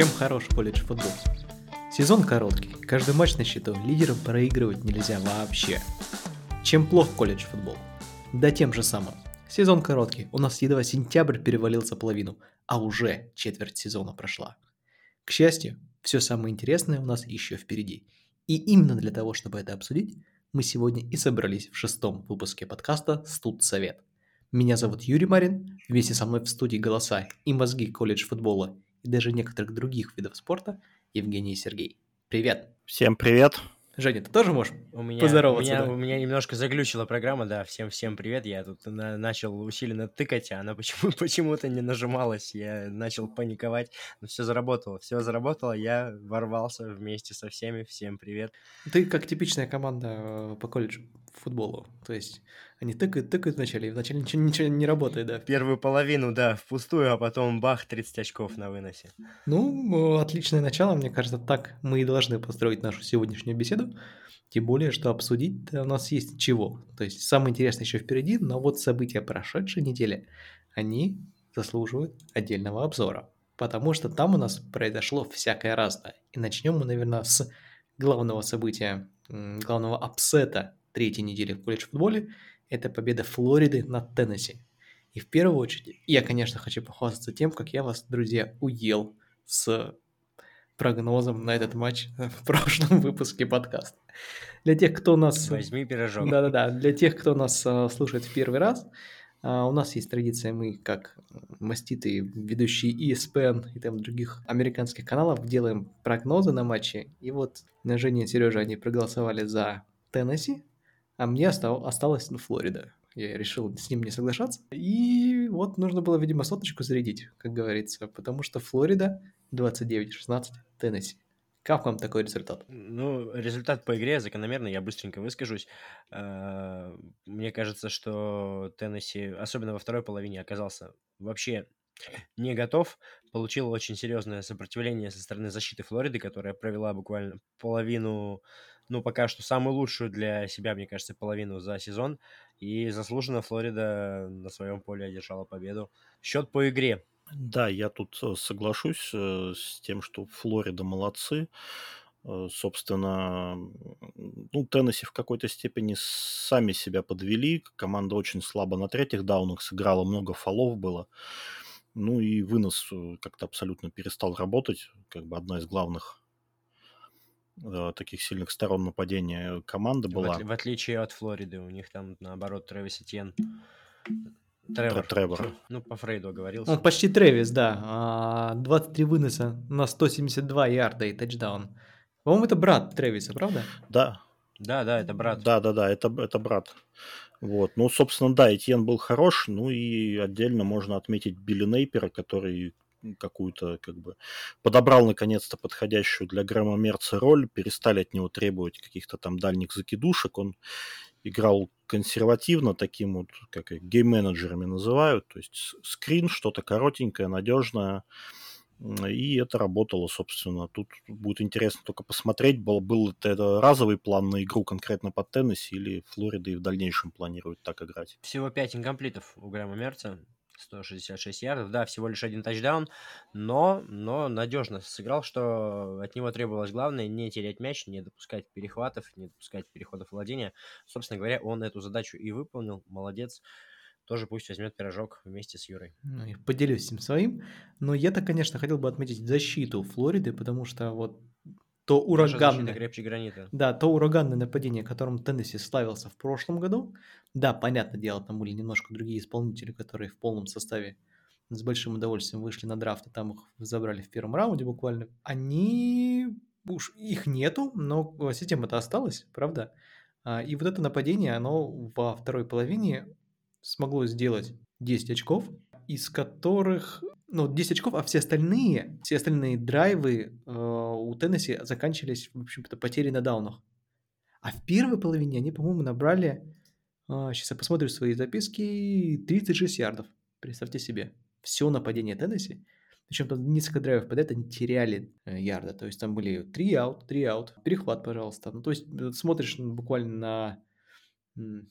Чем хорош колледж футбол? Сезон короткий, каждый матч на счету, лидерам проигрывать нельзя вообще. Чем плох колледж футбол? Да тем же самым. Сезон короткий, у нас едва сентябрь перевалил за половину, а уже четверть сезона прошла. К счастью, все самое интересное у нас еще впереди. И именно для того, чтобы это обсудить, мы сегодня и собрались в шестом выпуске подкаста «Студ Совет». Меня зовут Юрий Марин, вместе со мной в студии «Голоса» и мозги колледж футбола и даже некоторых других видов спорта Евгений и Сергей. Привет! Всем привет! Женя, ты тоже можешь у меня, поздороваться? У меня, да? у меня немножко заглючила программа, да, всем-всем привет. Я тут на, начал усиленно тыкать, а она почему, почему-то не нажималась. Я начал паниковать, но все заработало, все заработало. Я ворвался вместе со всеми. Всем привет. Ты как типичная команда э, по колледжу футболу. То есть они тыкают, тыкают вначале, и вначале ничего, ничего не работает, да? Первую половину, да, впустую, а потом бах, 30 очков на выносе. Ну, отличное начало, мне кажется, так мы и должны построить нашу сегодняшнюю беседу. Тем более, что обсудить у нас есть чего. То есть самое интересное еще впереди, но вот события прошедшей недели, они заслуживают отдельного обзора. Потому что там у нас произошло всякое разное. И начнем мы, наверное, с главного события, главного апсета третьей недели в колледж-футболе – это победа Флориды над Теннесси. И в первую очередь, я, конечно, хочу похвастаться тем, как я вас, друзья, уел с прогнозом на этот матч в прошлом выпуске подкаста. Для тех, кто нас... Возьми пирожок. Да-да-да, для тех, кто нас а, слушает в первый раз, а, у нас есть традиция, мы, как маститые ведущие ESPN и там других американских каналов, делаем прогнозы на матчи. И вот Женя и Сережа, они проголосовали за Теннесси, а мне остал, осталась ну, Флорида. Я решил с ним не соглашаться. И вот нужно было, видимо, соточку зарядить, как говорится, потому что Флорида 29-16 Теннесси. Как вам такой результат? Ну, результат по игре закономерный, я быстренько выскажусь. А, мне кажется, что Теннесси, особенно во второй половине, оказался вообще не готов. Получил очень серьезное сопротивление со стороны защиты Флориды, которая провела буквально половину ну, пока что самую лучшую для себя, мне кажется, половину за сезон. И заслуженно Флорида на своем поле одержала победу. Счет по игре. Да, я тут э, соглашусь э, с тем, что Флорида молодцы. Э, собственно, ну, Теннесси в какой-то степени сами себя подвели. Команда очень слабо на третьих даунах сыграла, много фолов было. Ну и вынос как-то абсолютно перестал работать. Как бы одна из главных таких сильных сторон нападения команды была. В, в отличие от Флориды, у них там наоборот Трэвис Этьен. Тревор. Тревор. Ну, по Фрейду оговорился. Он почти Трэвис, да. 23 а, выноса на 172 ярда и тачдаун. По-моему, это брат Трэвиса, правда? Да. Да, да, это брат. Да, да, да, это, это брат. Вот. Ну, собственно, да, Этьен был хорош, ну и отдельно можно отметить Билли Нейпера, который какую-то, как бы, подобрал наконец-то подходящую для Грэма Мерца роль, перестали от него требовать каких-то там дальних закидушек, он играл консервативно, таким вот, как гейм-менеджерами называют, то есть скрин, что-то коротенькое, надежное, и это работало, собственно. Тут будет интересно только посмотреть, был, был это разовый план на игру конкретно под Теннесси или Флорида и в дальнейшем планирует так играть. Всего 5 инкомплитов у Грэма Мерца. 166 ярдов, да, всего лишь один тачдаун, но, но надежно сыграл, что от него требовалось главное не терять мяч, не допускать перехватов, не допускать переходов владения. Собственно говоря, он эту задачу и выполнил, молодец. Тоже пусть возьмет пирожок вместе с Юрой. Ну, я поделюсь им своим. Но я-то, конечно, хотел бы отметить защиту Флориды, потому что вот то ураганное... крепче гранита. Да, то ураганное нападение, которым Теннесси славился в прошлом году. Да, понятное дело, там были немножко другие исполнители, которые в полном составе с большим удовольствием вышли на драфт, и там их забрали в первом раунде буквально. Они... Уж их нету, но система-то осталась, правда? А, и вот это нападение, оно во второй половине смогло сделать 10 очков, из которых ну, 10 очков, а все остальные, все остальные драйвы э, у Теннесси заканчивались, в общем-то, потерей на даунах. А в первой половине они, по-моему, набрали, э, сейчас я посмотрю свои записки, 36 ярдов. Представьте себе. Все нападение Теннесси. Причем там несколько драйвов подряд они теряли э, ярда. То есть там были 3 аут, 3 аут, перехват, пожалуйста. Ну, то есть э, смотришь буквально на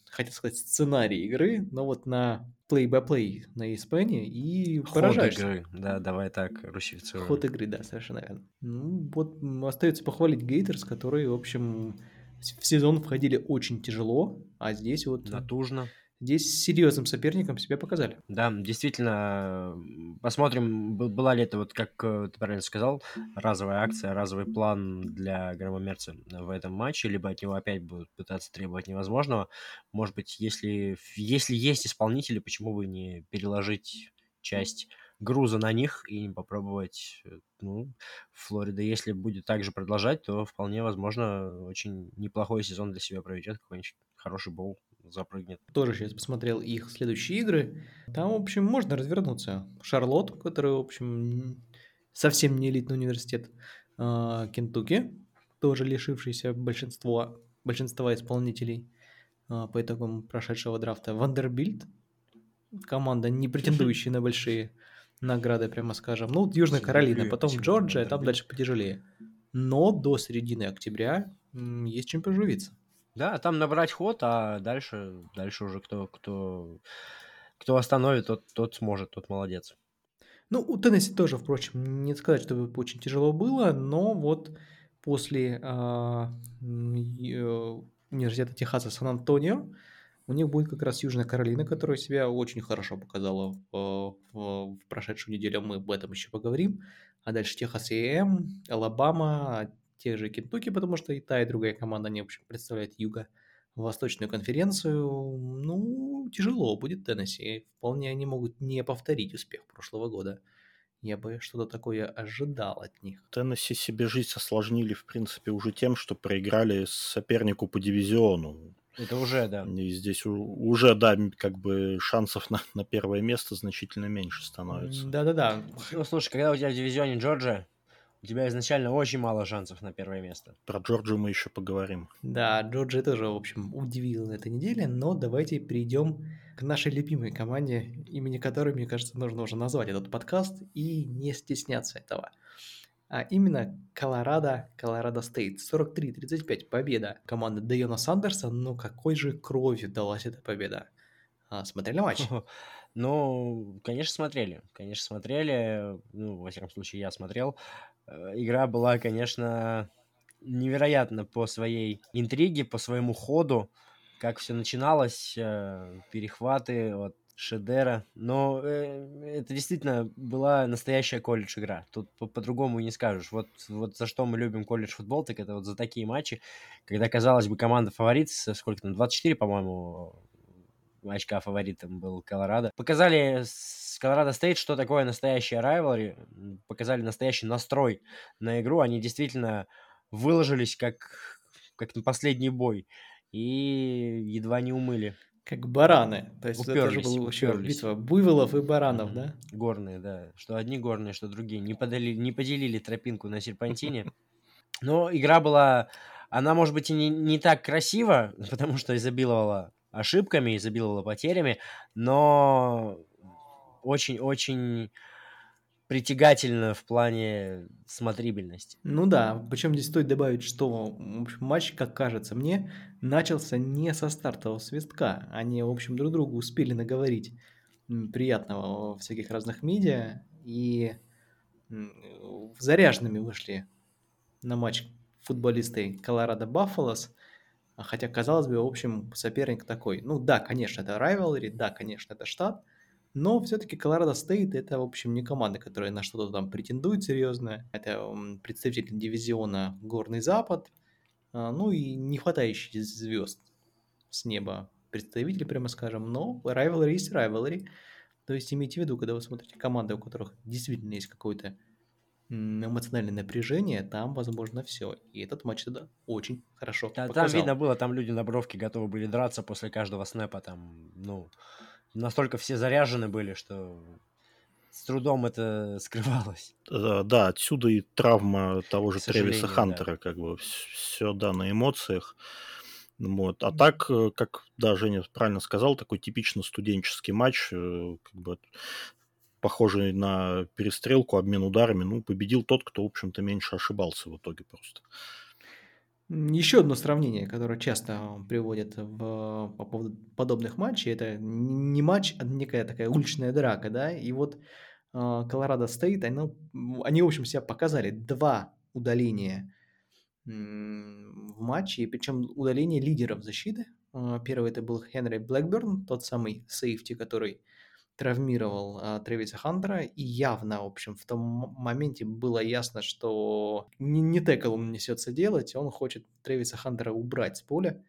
хотел сказать, сценарий игры, но вот на play-by-play на ESPN и Ход поражаешься. игры, да, давай так, русифицируем. Ход игры, да, совершенно верно. Ну, вот остается похвалить Гейтерс, которые, в общем, в сезон входили очень тяжело, а здесь вот Натужно. Здесь серьезным соперником себя показали. Да, действительно, посмотрим, была ли это, вот как э, ты правильно сказал, разовая акция, разовый план для громомерца в этом матче, либо от него опять будут пытаться требовать невозможного. Может быть, если, если есть исполнители, почему бы не переложить часть груза на них и не попробовать, э, ну, Флорида, если будет также продолжать, то вполне возможно очень неплохой сезон для себя проведет, какой-нибудь хороший боул запрыгнет. Тоже сейчас посмотрел их следующие игры. Там, в общем, можно развернуться. Шарлотт, который, в общем, совсем не элитный университет. А, Кентукки, тоже лишившийся большинства, большинства исполнителей а, по итогам прошедшего драфта. Вандербильд, команда, не претендующая на большие награды, прямо скажем. Ну, вот Южная Каролина, потом Джорджия, там дальше потяжелее. Но до середины октября есть чем поживиться. Да, там набрать ход, а дальше, дальше уже кто, кто, кто остановит, тот, тот сможет, тот молодец. Ну, у Теннесси тоже, впрочем, не сказать, что очень тяжело было, но вот после а, м, и, э, университета Техаса Сан-Антонио у них будет как раз Южная Каролина, которая себя очень хорошо показала в, в- в прошедшую неделю. Мы об этом еще поговорим. А дальше Техас АМ, Алабама, те же Кентукки, потому что и та, и другая команда, они, в общем, представляют Юга. Восточную конференцию, ну, тяжело будет Теннесси. Вполне они могут не повторить успех прошлого года. Я бы что-то такое ожидал от них. Теннесси себе жизнь осложнили, в принципе, уже тем, что проиграли сопернику по дивизиону. Это уже, да. И здесь уже, да, как бы шансов на, на первое место значительно меньше становится. Да-да-да. Ну, слушай, когда у тебя в дивизионе Джорджия, у тебя изначально очень мало шансов на первое место. Про Джорджию мы еще поговорим. Да, Джорджия тоже, в общем, удивила на этой неделе, но давайте перейдем к нашей любимой команде, имени которой, мне кажется, нужно уже назвать этот подкаст и не стесняться этого. А именно Колорадо, Колорадо Стейт. 43-35 победа команды Дейона Сандерса, но какой же кровью далась эта победа? А, смотрели матч? Ну, конечно, смотрели. Конечно, смотрели. Ну, во всяком случае, я смотрел. Э, Игра была, конечно, невероятна по своей интриге, по своему ходу. Как все начиналось, э, перехваты от Шедера. Но э, это действительно была настоящая колледж-игра. Тут по- по-другому и не скажешь. Вот, вот за что мы любим колледж-футбол, так это вот за такие матчи, когда, казалось бы, команда фаворит, сколько там, 24, по-моему, очка фаворитом был Колорадо. Показали с Колорадо Стейт, что такое настоящая райвелри, показали настоящий настрой на игру. Они действительно выложились как, как на последний бой и едва не умыли. Как бараны. То есть это Уперлись, была вообще уперлись. битва буйволов и баранов, да? Горные, да. Что одни горные, что другие. Не, подали, не поделили тропинку на серпантине. Но игра была... Она, может быть, и не, не так красива, потому что изобиловала ошибками, изобиловала потерями, но очень-очень притягательно в плане смотрибельности. Ну да, причем здесь стоит добавить, что матч, как кажется мне, начался не со стартового свистка. Они, в общем, друг другу успели наговорить приятного во всяких разных медиа и заряженными вышли на матч футболисты Колорадо Баффалос. А Хотя, казалось бы, в общем, соперник такой. Ну да, конечно, это rivalry, да, конечно, это штат, но все-таки Колорадо Стейт это, в общем, не команда, которая на что-то там претендует серьезно. Это представитель дивизиона Горный Запад, а, ну и не хватающий звезд с неба представитель, прямо скажем, но rivalry есть rivalry. То есть имейте в виду, когда вы смотрите команды, у которых действительно есть какое-то м, эмоциональное напряжение, там возможно все. И этот матч тогда очень хорошо Да, там показал. видно было, там люди на бровке готовы были драться после каждого снэпа, там, ну, настолько все заряжены были, что с трудом это скрывалось. Э, Да, отсюда и травма того же Тревиса сожалению, да. Хантера, как бы все, да, на эмоциях. Вот. А так, э, как, да, Женя правильно сказал, такой типично студенческий матч, э, как бы похожий на перестрелку, обмен ударами. Ну, победил тот, кто, в общем-то, меньше ошибался в итоге просто. Еще одно сравнение, которое часто приводят в, по поводу подобных матчей, это не матч, а некая такая уличная драка, да, и вот Колорадо Стейт, они, они, в общем, себя показали. Два удаления в матче, причем удаление лидеров защиты. А, первый это был Хенри Блэкберн, тот самый safety, который травмировал а, Трэвиса Хантера, и явно, в общем, в том моменте было ясно, что не, не tackle он несется делать, он хочет Трэвиса Хантера убрать с поля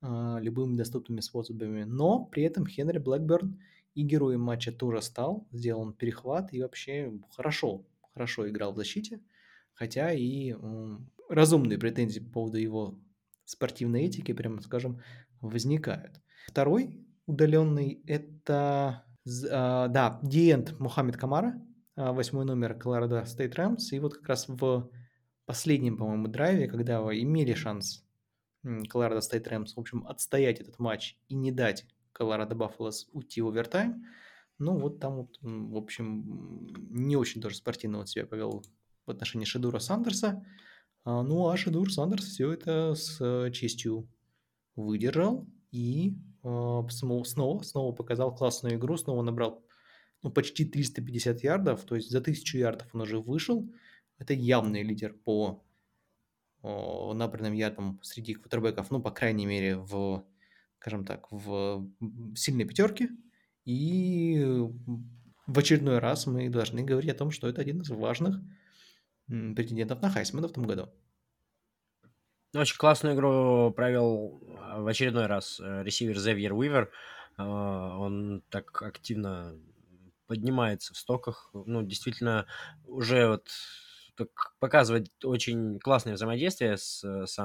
а, любыми доступными способами, но при этом Хенри Блэкберн и героем матча тоже стал, сделал перехват и вообще хорошо, хорошо играл в защите, хотя и разумные претензии по поводу его спортивной этики, прямо скажем, возникают. Второй удаленный – это, да, D-end Мухаммед Камара, а, восьмой номер Колорадо Стейт Рэмс, и вот как раз в последнем, по-моему, драйве, когда имели шанс Колорадо Стейт Рэмс, в общем, отстоять этот матч и не дать Колорадо Баффалос уйти в овертайм, ну вот там вот, в общем, не очень тоже спортивно вот себя повел в отношении Шедура Сандерса. А, ну, а Шедур Сандерс все это с э, честью выдержал и снова, снова показал классную игру, снова набрал ну, почти 350 ярдов, то есть за 1000 ярдов он уже вышел. Это явный лидер по набранным ярдам среди квотербеков, ну, по крайней мере, в, скажем так, в сильной пятерке. И в очередной раз мы должны говорить о том, что это один из важных претендентов на Хайсмана в том году. Очень классную игру провел а, в очередной раз э, ресивер Зевьер Уивер. А, он так активно поднимается в стоках. Ну, действительно, уже вот показывает очень классное взаимодействие с, э, с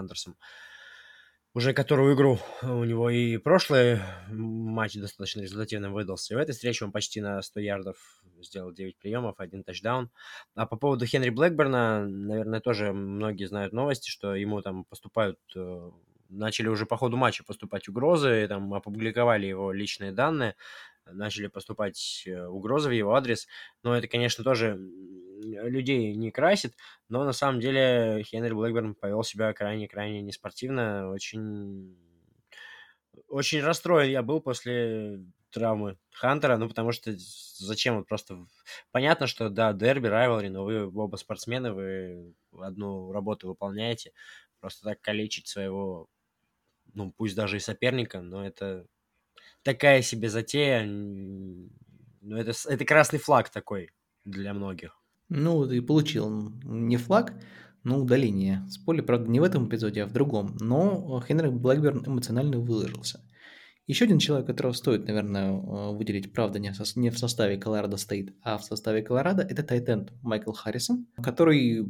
уже которую игру у него и прошлый матч достаточно результативным выдался. И в этой встрече он почти на 100 ярдов сделал 9 приемов, один тачдаун. А по поводу Хенри Блэкберна, наверное, тоже многие знают новости, что ему там поступают э, начали уже по ходу матча поступать угрозы, там опубликовали его личные данные, начали поступать э, угрозы в его адрес. Но это, конечно, тоже людей не красит, но на самом деле Хенри Блэкберн повел себя крайне-крайне неспортивно, очень очень расстроен я был после травмы Хантера, ну, потому что зачем вот просто... Понятно, что, да, дерби, райвелри, но вы оба спортсмены, вы одну работу выполняете. Просто так калечить своего, ну, пусть даже и соперника, но это такая себе затея. Ну, это, это красный флаг такой для многих. Ну, и получил не флаг, но удаление с поля, правда, не в этом эпизоде, а в другом. Но Хенри Блэкберн эмоционально выложился. Еще один человек, которого стоит, наверное, э, выделить, правда, не, в составе Колорадо Стейт, а в составе Колорадо, это Тайтенд Майкл Харрисон, который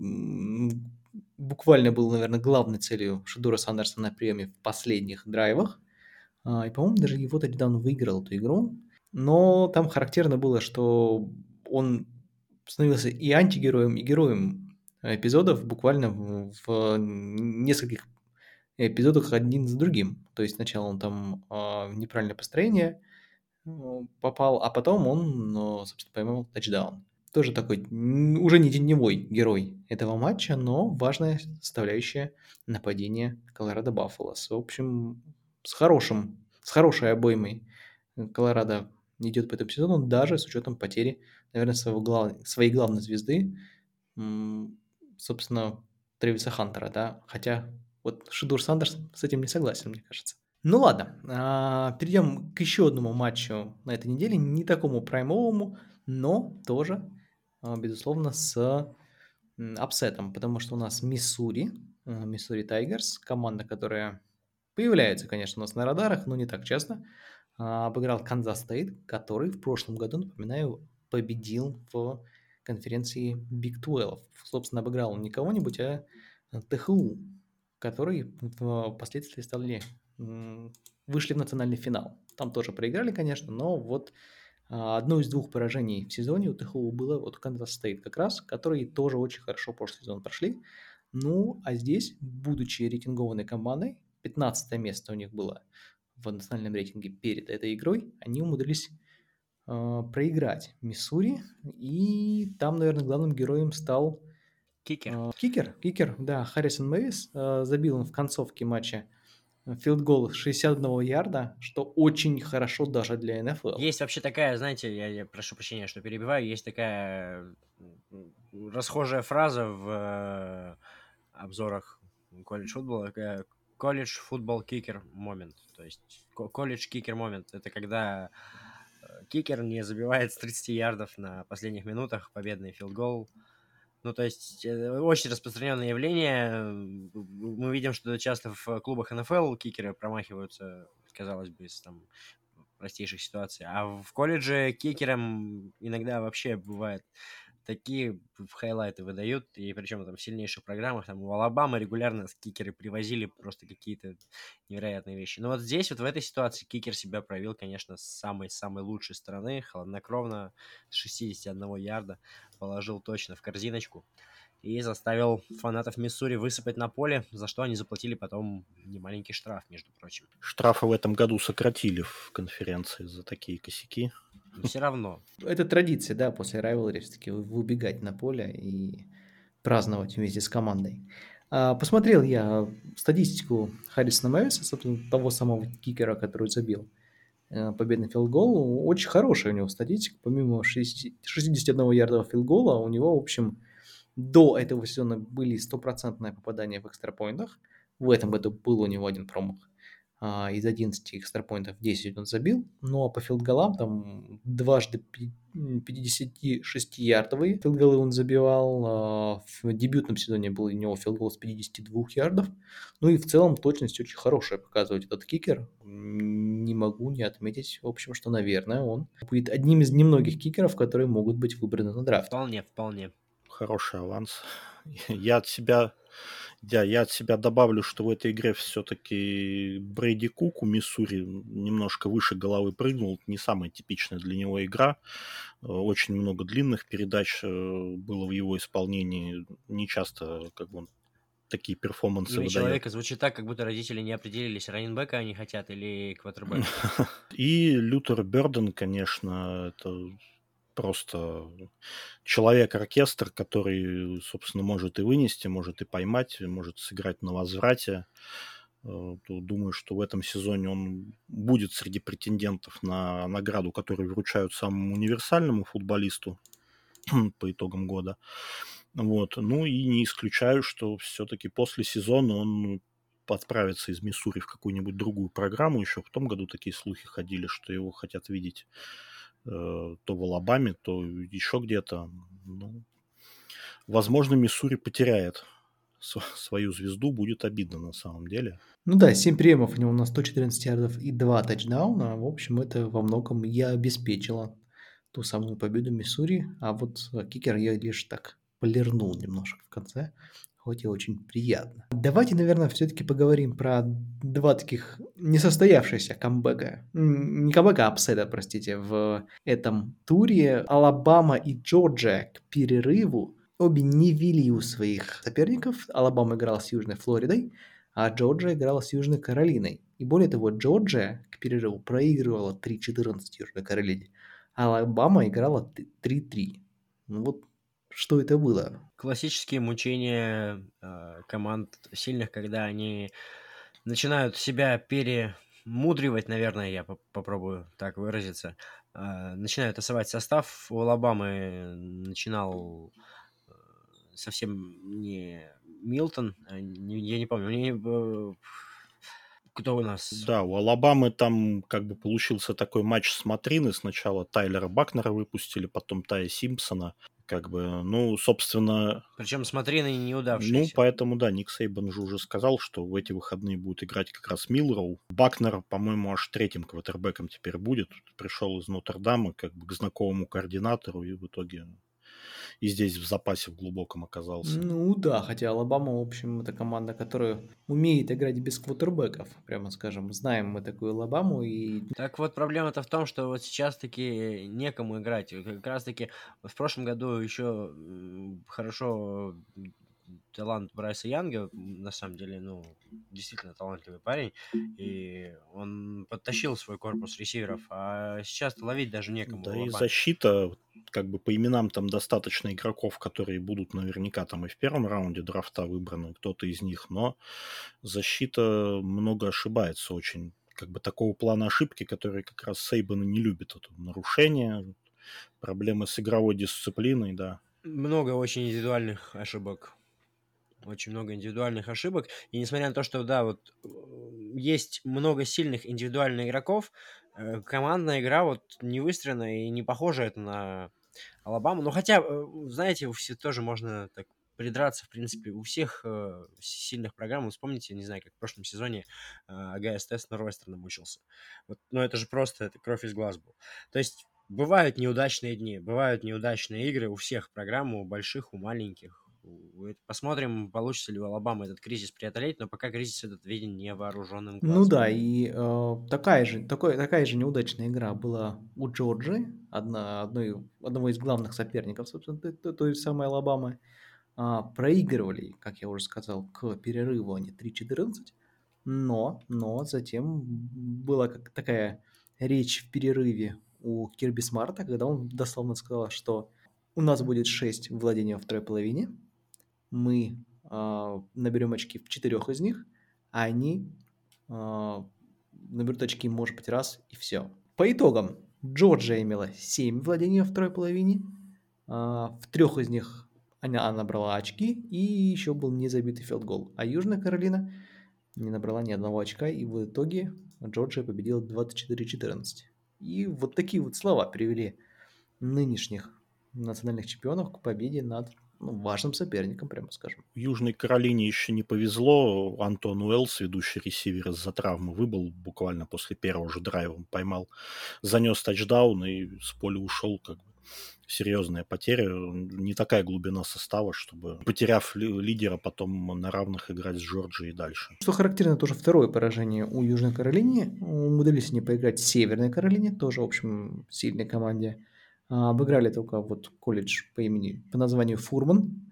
буквально был, наверное, главной целью Шадура Сандерса на приеме в последних драйвах. А, и, по-моему, даже его тачдаун выиграл эту игру. Но там характерно было, что он становился и антигероем, и героем эпизодов буквально в, в нескольких эпизодах один за другим. То есть сначала он там э, неправильное построение э, попал, а потом он, ну, собственно, поймал тачдаун. Тоже такой уже не теневой герой этого матча, но важная составляющая нападения Колорадо Баффалос. В общем, с хорошим, с хорошей обоймой. Колорадо идет по этому сезону, даже с учетом потери, наверное, своего глав... своей главной звезды, собственно, Трэвиса Хантера, да, хотя вот Шидур Сандерс с этим не согласен, мне кажется. Ну ладно, а, перейдем к еще одному матчу на этой неделе, не такому праймовому, но тоже, а, безусловно, с апсетом, потому что у нас Миссури, а, Миссури Тайгерс, команда, которая появляется, конечно, у нас на радарах, но не так часто, а, обыграл Канзас Стейт, который в прошлом году, напоминаю, победил в конференции Big 12. Собственно, обыграл он не кого-нибудь, а ТХУ, который впоследствии стали, вышли в национальный финал. Там тоже проиграли, конечно, но вот а, одно из двух поражений в сезоне у ТХУ было вот Канзас Стейт как раз, которые тоже очень хорошо прошлый сезон прошли. Ну, а здесь, будучи рейтингованной командой, 15 место у них было в национальном рейтинге перед этой игрой, они умудрились э, проиграть Миссури, и там, наверное, главным героем стал Кикер. А, Кикер, кикер, да, Харрисон Мэвис э, забил он в концовке матча field goal с 61 ярда, что очень хорошо даже для НФЛ. Есть вообще такая, знаете, я, я прошу прощения, что перебиваю, есть такая расхожая фраза в э, обзорах колледж футбола, э, college football kicker moment, то есть co- college kicker moment, это когда э, кикер не забивает с 30 ярдов на последних минутах победный field goal, ну, то есть, э, очень распространенное явление. Мы видим, что часто в клубах НФЛ кикеры промахиваются, казалось бы, из там простейших ситуаций. А в колледже кикерам иногда вообще бывает такие хайлайты выдают, и причем там в сильнейших программах, там у Алабамы регулярно кикеры привозили просто какие-то невероятные вещи. Но вот здесь, вот в этой ситуации, кикер себя проявил, конечно, с самой-самой лучшей стороны, хладнокровно, с 61 ярда, положил точно в корзиночку и заставил фанатов Миссури высыпать на поле, за что они заплатили потом немаленький штраф, между прочим. Штрафы в этом году сократили в конференции за такие косяки. Все равно. Это традиция, да, после rivalry все-таки выбегать на поле и праздновать вместе с командой. А, Посмотрел я статистику Харрисона Мэвиса, собственно, того самого кикера, который забил э, победный филгол. Очень хорошая у него статистика. Помимо 60 61 ярдового филгола, у него, в общем, до этого сезона были стопроцентные попадания в экстрапоинтах. В этом году был у него один промах. А, Из 11 экстрапоинтов 10 он забил. Ну а по филдголам там дважды пи- м, 56-ярдовые филдголы он забивал. А, В дебютном сезоне был у него field goal с 52 ярдов. Ну и в целом точность очень хорошая показывает этот кикер. Не могу не отметить, в общем, что, наверное, он будет одним из немногих кикеров, которые могут быть выбраны на драфт. Вполне, вполне. Хороший аванс. Я от себя, да, я от себя добавлю, что в этой игре все-таки Брейди Кук у Миссури немножко выше головы прыгнул. Не самая типичная для него игра. Э, Очень много длинных передач э, было в его исполнении. Не часто как бы он такие перформансы Имя выдает. человека звучит так, как будто родители не определились, раненбека они хотят или квотербека. И Лютер Берден, конечно, это просто человек-оркестр, который, собственно, может и вынести, может и поймать, может сыграть на возврате. Э, Думаю, что в этом сезоне он будет среди претендентов на награду, которую вручают самому универсальному футболисту по итогам года. Вот. Ну и не исключаю, что все-таки после сезона он отправится из Миссури в какую-нибудь другую программу. Еще в том году такие слухи ходили, что его хотят видеть то в Алабаме, то еще где-то. Ну, возможно, Миссури потеряет св- свою звезду, будет обидно на самом деле. Ну да, 7 приемов у него на 114 ярдов и 2 тачдауна. В общем, это во многом и обеспечило ту самую победу Миссури. А вот э, кикер я лишь так полирнул немножко в конце, хоть и очень приятно. Давайте, наверное, все-таки поговорим про два таких несостоявшихся камбэка. Не камбэка, а апсета, простите, в этом туре. Алабама и Джорджия к перерыву обе не вели у своих соперников. Алабама играл с Южной Флоридой, а Джорджия играла с Южной Каролиной. И более того, Джорджия к перерыву проигрывала 3-14 Южной Каролине, а Алабама играла т- 3-3. Ну вот что это было? Классические мучения э, команд сильных, когда они начинают себя перемудривать, наверное, я по- попробую так выразиться. Э, начинают тасовать состав. У Алабамы начинал э, совсем не Милтон, не- я не помню, не, э, кто у нас? Да, у Алабамы там как бы получился такой матч смотрины. Сначала Тайлера Бакнера выпустили, потом Тая Симпсона. Как бы, ну, собственно, Причем смотри на ну, неудавшиеся. поэтому, да, Ник Сейбан же уже сказал, что в эти выходные будет играть как раз Милроу. Бакнер, по-моему, аж третьим квотербеком теперь будет. Пришел из Нотр-Дама как бы к знакомому координатору и в итоге и здесь в запасе в глубоком оказался. Ну да, хотя Алабама, в общем, это команда, которая умеет играть без квотербеков, прямо скажем. Знаем мы такую Алабаму, и Так вот, проблема-то в том, что вот сейчас таки некому играть. Как раз таки в прошлом году еще хорошо талант Брайса Янга, на самом деле, ну, действительно талантливый парень, и он подтащил свой корпус ресиверов, а сейчас ловить даже некому. Да и защита как бы по именам там достаточно игроков, которые будут наверняка там и в первом раунде драфта выбраны, кто-то из них, но защита много ошибается очень. Как бы такого плана ошибки, которые как раз Сейбаны не любит. Это нарушения, проблемы с игровой дисциплиной, да. Много очень индивидуальных ошибок. Очень много индивидуальных ошибок. И несмотря на то, что, да, вот э, есть много сильных индивидуальных игроков, э, командная игра вот не выстроена и не похожа это на Алабаму. Но хотя, э, знаете, у всех тоже можно так придраться, в принципе, у всех э, сильных программ. Вспомните, не знаю, как в прошлом сезоне э, АГСТ с Норвестерном мучился. Вот, но это же просто это кровь из глаз был. То есть бывают неудачные дни, бывают неудачные игры у всех программ, у больших, у маленьких. Посмотрим, получится ли у Алабамы этот кризис преодолеть, но пока кризис этот виден невооруженным глазом. Ну да, и э, такая, же, такой, такая же неудачная игра была у Джорджи, одна, одной, одного из главных соперников, собственно, той, той самой Алабамы. А, проигрывали, как я уже сказал, к перерыву они 3-14, но, но затем была как такая речь в перерыве у Кирби Смарта, когда он дословно сказал, что у нас будет 6 владений во второй половине, мы э, наберем очки в четырех из них, а они э, наберут очки, может быть, раз, и все. По итогам, Джорджия имела 7 владений во второй половине, э, в трех из них она, она набрала очки, и еще был незабитый филдгол. А Южная Каролина не набрала ни одного очка, и в итоге Джорджия победила 24-14. И вот такие вот слова привели нынешних национальных чемпионов к победе над ну, важным соперником, прямо скажем. Южной Каролине еще не повезло. Антон Уэллс, ведущий ресивер из-за травмы, выбыл буквально после первого же драйва. Он поймал, занес тачдаун и с поля ушел. Как бы серьезная потеря. Не такая глубина состава, чтобы, потеряв лидера, потом на равных играть с Джорджией и дальше. Что характерно, тоже второе поражение у Южной Каролине. Умудрились они поиграть в Северной Каролине, тоже, в общем, сильной команде. А, обыграли только вот колледж по имени, по названию Фурман.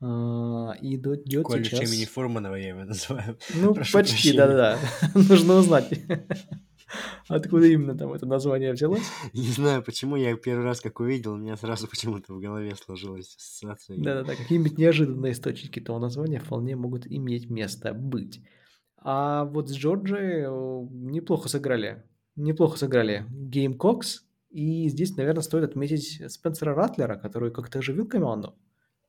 А, и идет колледж сейчас... имени Фурманова я его называю. Ну, Прошу почти, да-да. Нужно узнать. Откуда именно там это название взялось? Не знаю, почему я первый раз как увидел, у меня сразу почему-то в голове сложилась ассоциация. Да-да-да, какие-нибудь неожиданные источники того названия вполне могут иметь место быть. А вот с Джорджией неплохо сыграли. Неплохо сыграли Гейм Кокс, и здесь, наверное, стоит отметить Спенсера Ратлера, который как-то оживил команду.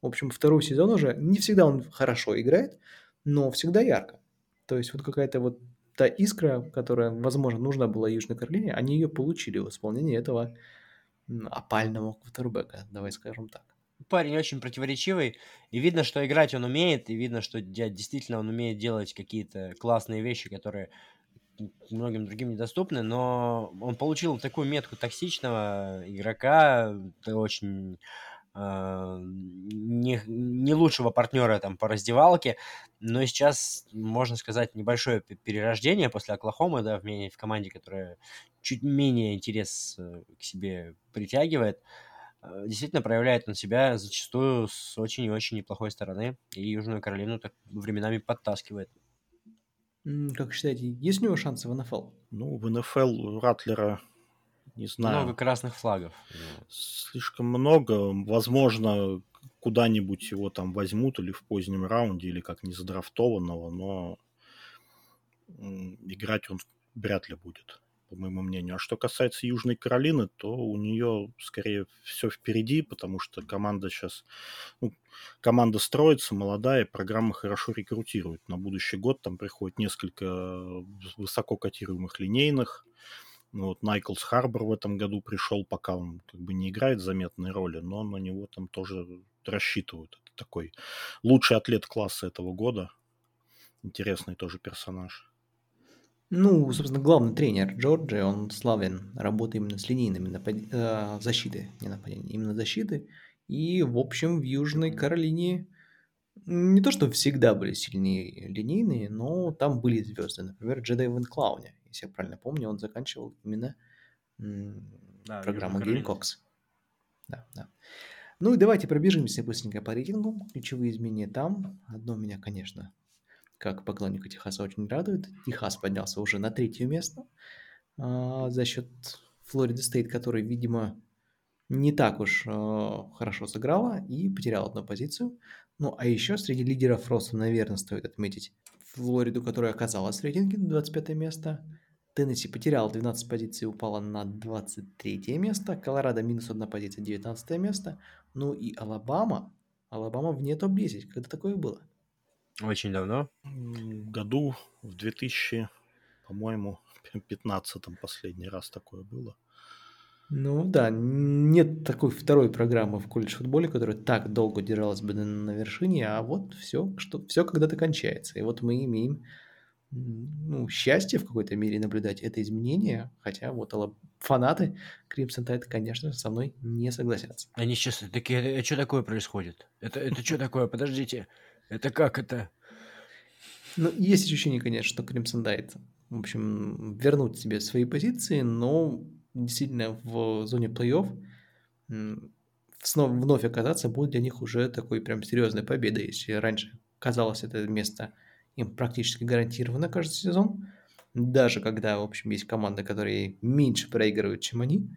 В общем, второй сезон уже, не всегда он хорошо играет, но всегда ярко. То есть вот какая-то вот та искра, которая, возможно, нужна была Южной Каролине, они ее получили в исполнении этого опального квотербека, давай скажем так. Парень очень противоречивый, и видно, что играть он умеет, и видно, что действительно он умеет делать какие-то классные вещи, которые многим другим недоступны, но он получил такую метку токсичного игрока, очень э, не, не лучшего партнера там по раздевалке, но сейчас, можно сказать, небольшое перерождение после Оклахомы, да, в, в команде, которая чуть менее интерес э, к себе притягивает. Э, действительно проявляет он себя зачастую с очень и очень неплохой стороны, и Южную Каролину так временами подтаскивает. Как считаете, есть у него шансы в НФЛ? Ну, в НФЛ Ратлера, не знаю. Много красных флагов. Слишком много. Возможно, куда-нибудь его там возьмут или в позднем раунде, или как незадрафтованного, но играть он вряд ли будет по моему мнению. А что касается Южной Каролины, то у нее скорее все впереди, потому что команда сейчас, ну, команда строится, молодая, программа хорошо рекрутирует. На будущий год там приходит несколько высоко котируемых линейных. Ну, вот Найклс Харбор в этом году пришел, пока он как бы не играет заметной роли, но на него там тоже рассчитывают. Это такой лучший атлет класса этого года. Интересный тоже персонаж. Ну, собственно, главный тренер Джорджи, он славен работой именно с линейными напад... э, защиты, не нападения, именно защиты. И, в общем, в Южной Каролине не то, что всегда были сильнее линейные, но там были звезды. Например, Джедай Ван Клауне, если я правильно помню, он заканчивал именно да, программу Gamecocks. Да, да. Ну и давайте пробежимся быстренько по рейтингу. Ключевые изменения там. Одно меня, конечно, как поклонника Техаса очень радует. Техас поднялся уже на третье место а, за счет Флорида Стейт, который, видимо, не так уж э, хорошо сыграла и потеряла одну позицию. Ну, а еще среди лидеров роста, наверное, стоит отметить Флориду, которая оказалась в рейтинге на 25 место. Теннесси потерял 12 позиций и упала на 23 место. Колорадо минус одна позиция, 19 место. Ну и Алабама. Алабама вне топ-10. Когда такое было? Очень давно. Году в 2000, по-моему, 15 последний раз такое было. Ну да, нет такой второй программы в колледж-футболе, которая так долго держалась бы на, на вершине, а вот все, что все когда-то кончается. И вот мы имеем ну, счастье в какой-то мере наблюдать это изменение, хотя вот фанаты Crimson Tide, конечно, со мной не согласятся. Они сейчас такие, это, что такое происходит? Это, это что такое? Подождите, это как это? Ну, есть ощущение, конечно, что Crimson Tide, в общем, вернуть себе свои позиции, но действительно в зоне плей-офф снова, вновь оказаться будет для них уже такой прям серьезной победой. Если раньше казалось это место им практически гарантированно каждый сезон, даже когда, в общем, есть команды, которые меньше проигрывают, чем они,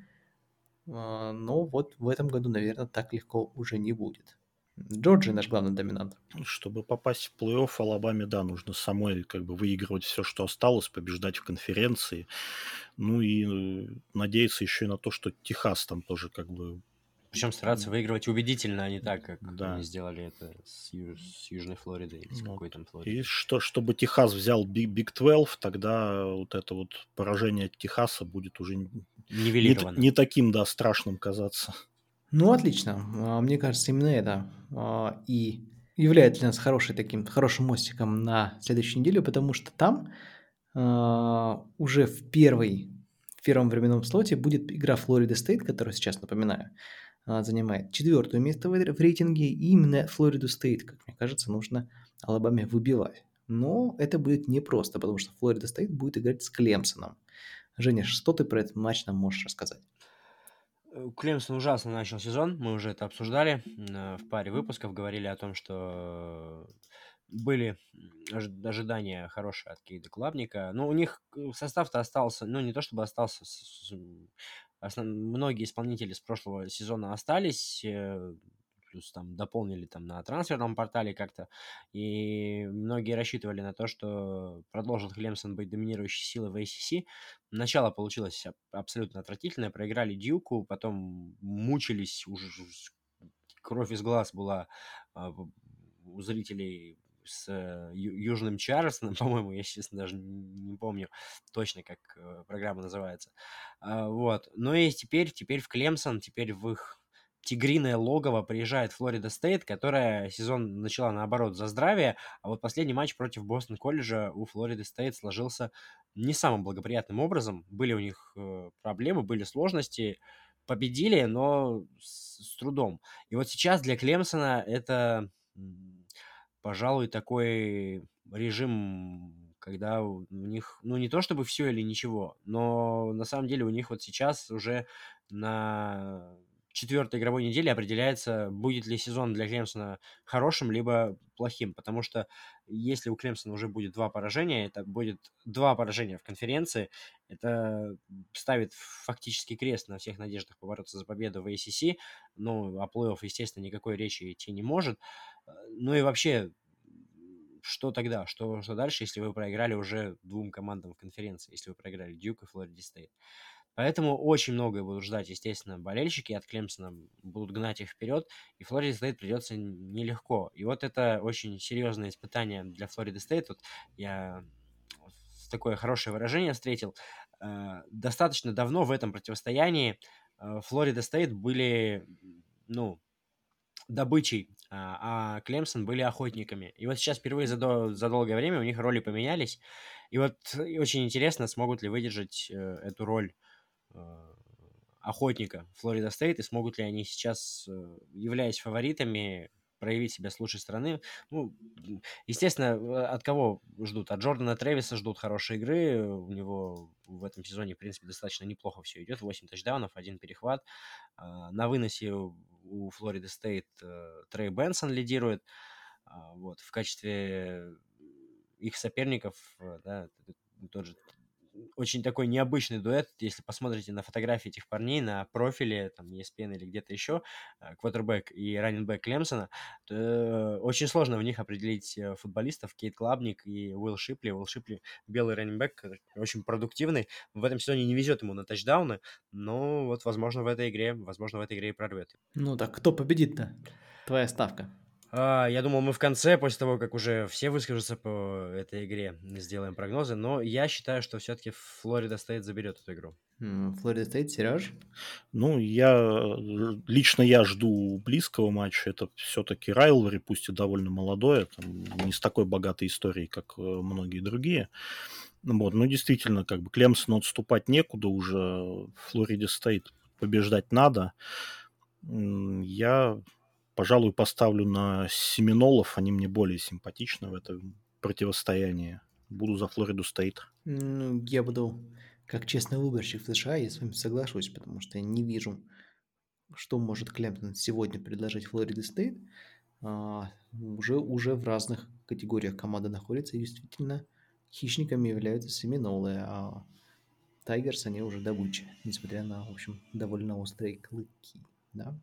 а, но вот в этом году, наверное, так легко уже не будет. Джорджи наш главный доминант. Чтобы попасть в плей-офф Алабаме, да, нужно самой как бы выигрывать все, что осталось, побеждать в конференции. Ну и э, надеяться еще и на то, что Техас там тоже как бы причем стараться выигрывать убедительно, а не так, как да. они сделали это с, Ю- с Южной Флоридой или с ну, какой там Флоридой. И что, чтобы Техас взял Big 12, тогда вот это вот поражение Техаса будет уже не, не таким, да, страшным казаться. Ну, отлично. А, мне кажется, именно это а, и является для нас хороший таким, хорошим мостиком на следующую неделю, потому что там а, уже в первой в первом временном слоте будет игра Флорида Стейт, которая сейчас, напоминаю, занимает четвертое место в рейтинге, и именно Флориду Стейт, как мне кажется, нужно Алабаме выбивать. Но это будет непросто, потому что Флорида Стейт будет играть с Клемсоном. Женя, что ты про этот матч нам можешь рассказать? Э, Клемсон ужасно начал сезон, мы уже это обсуждали э, в паре выпусков, говорили о том, что были ожидания хорошие от Кейда Клабника. Ну, у них э, состав-то остался, ну, не то чтобы остался, основ... многие исполнители с прошлого сезона остались, плюс там дополнили там на трансферном портале как-то, и многие рассчитывали на то, что продолжит Клемсон быть доминирующей силой в ACC. Начало получилось абсолютно отвратительное, проиграли Дьюку, потом мучились, уже кровь из глаз была а, у зрителей с э, Южным Чарльстоном, по-моему, я, честно, даже не помню точно, как э, программа называется. А, вот. Ну и теперь, теперь в Клемсон, теперь в их тигриное логово приезжает Флорида Стейт, которая сезон начала наоборот за здравие, а вот последний матч против Бостон колледжа у Флориды Стейт сложился не самым благоприятным образом. Были у них э, проблемы, были сложности, победили, но с, с трудом. И вот сейчас для Клемсона это, пожалуй, такой режим когда у них, ну, не то чтобы все или ничего, но на самом деле у них вот сейчас уже на четвертой игровой недели определяется, будет ли сезон для Клемсона хорошим, либо плохим. Потому что если у Клемсона уже будет два поражения, это будет два поражения в конференции, это ставит фактически крест на всех надеждах побороться за победу в ACC. Ну, о плей-офф, естественно, никакой речи идти не может. Ну и вообще, что тогда? Что, что дальше, если вы проиграли уже двум командам в конференции, если вы проиграли Дьюк и Флориди Стейт? Поэтому очень многое будут ждать, естественно, болельщики от Клемсона, будут гнать их вперед, и Флориде Стейт придется нелегко. И вот это очень серьезное испытание для Флориды Стейт. Вот я такое хорошее выражение встретил. Э, достаточно давно в этом противостоянии э, Флорида Стейт были, ну, добычей, а, а Клемсон были охотниками. И вот сейчас впервые за, до, за долгое время у них роли поменялись. И вот очень интересно, смогут ли выдержать э, эту роль Э, охотника Флорида Стейт, и смогут ли они сейчас, э, являясь фаворитами, проявить себя с лучшей стороны. Ну, естественно, от кого ждут? От Джордана Трэвиса ждут хорошей игры. У него в этом сезоне, в принципе, достаточно неплохо все идет. 8 тачдаунов, один перехват. На выносе у Флорида Стейт э, Трей Бенсон лидирует. Вот, в качестве их соперников, да, тот же очень такой необычный дуэт. Если посмотрите на фотографии этих парней на профиле, там, ESPN или где-то еще, э, квотербек и раннинбэк Клемсона, то э, очень сложно в них определить э, футболистов. Кейд Клубник и Уилл Шипли. Уилл Шипли белый раннинбэк, очень продуктивный. В этом сезоне не везет ему на тачдауны, но вот, возможно, в этой игре, возможно, в этой игре и прорвет. Ну так, кто победит-то? Твоя ставка. А, я думал, мы в конце, после того, как уже все выскажутся по этой игре, сделаем прогнозы, но я считаю, что все-таки Флорида Стейт заберет эту игру. Флорида Стейт, Сереж? Ну, я лично я жду близкого матча. Это все-таки rivalry, пусть и довольно молодое, там, не с такой богатой историей, как э, многие другие. Вот, ну, действительно, как бы Клемсону отступать некуда уже. Флориде Стейт побеждать надо. Я пожалуй, поставлю на Семинолов. Они мне более симпатичны в этом противостоянии. Буду за Флориду Стейт. Ну, я буду как честный выборщик в США, я с вами соглашусь, потому что я не вижу, что может Клемсон сегодня предложить Флорида Стейт. А, уже, уже в разных категориях команда находится, и действительно хищниками являются Семинолы, а Тайгерс, они уже добыча, несмотря на, в общем, довольно острые клыки, да.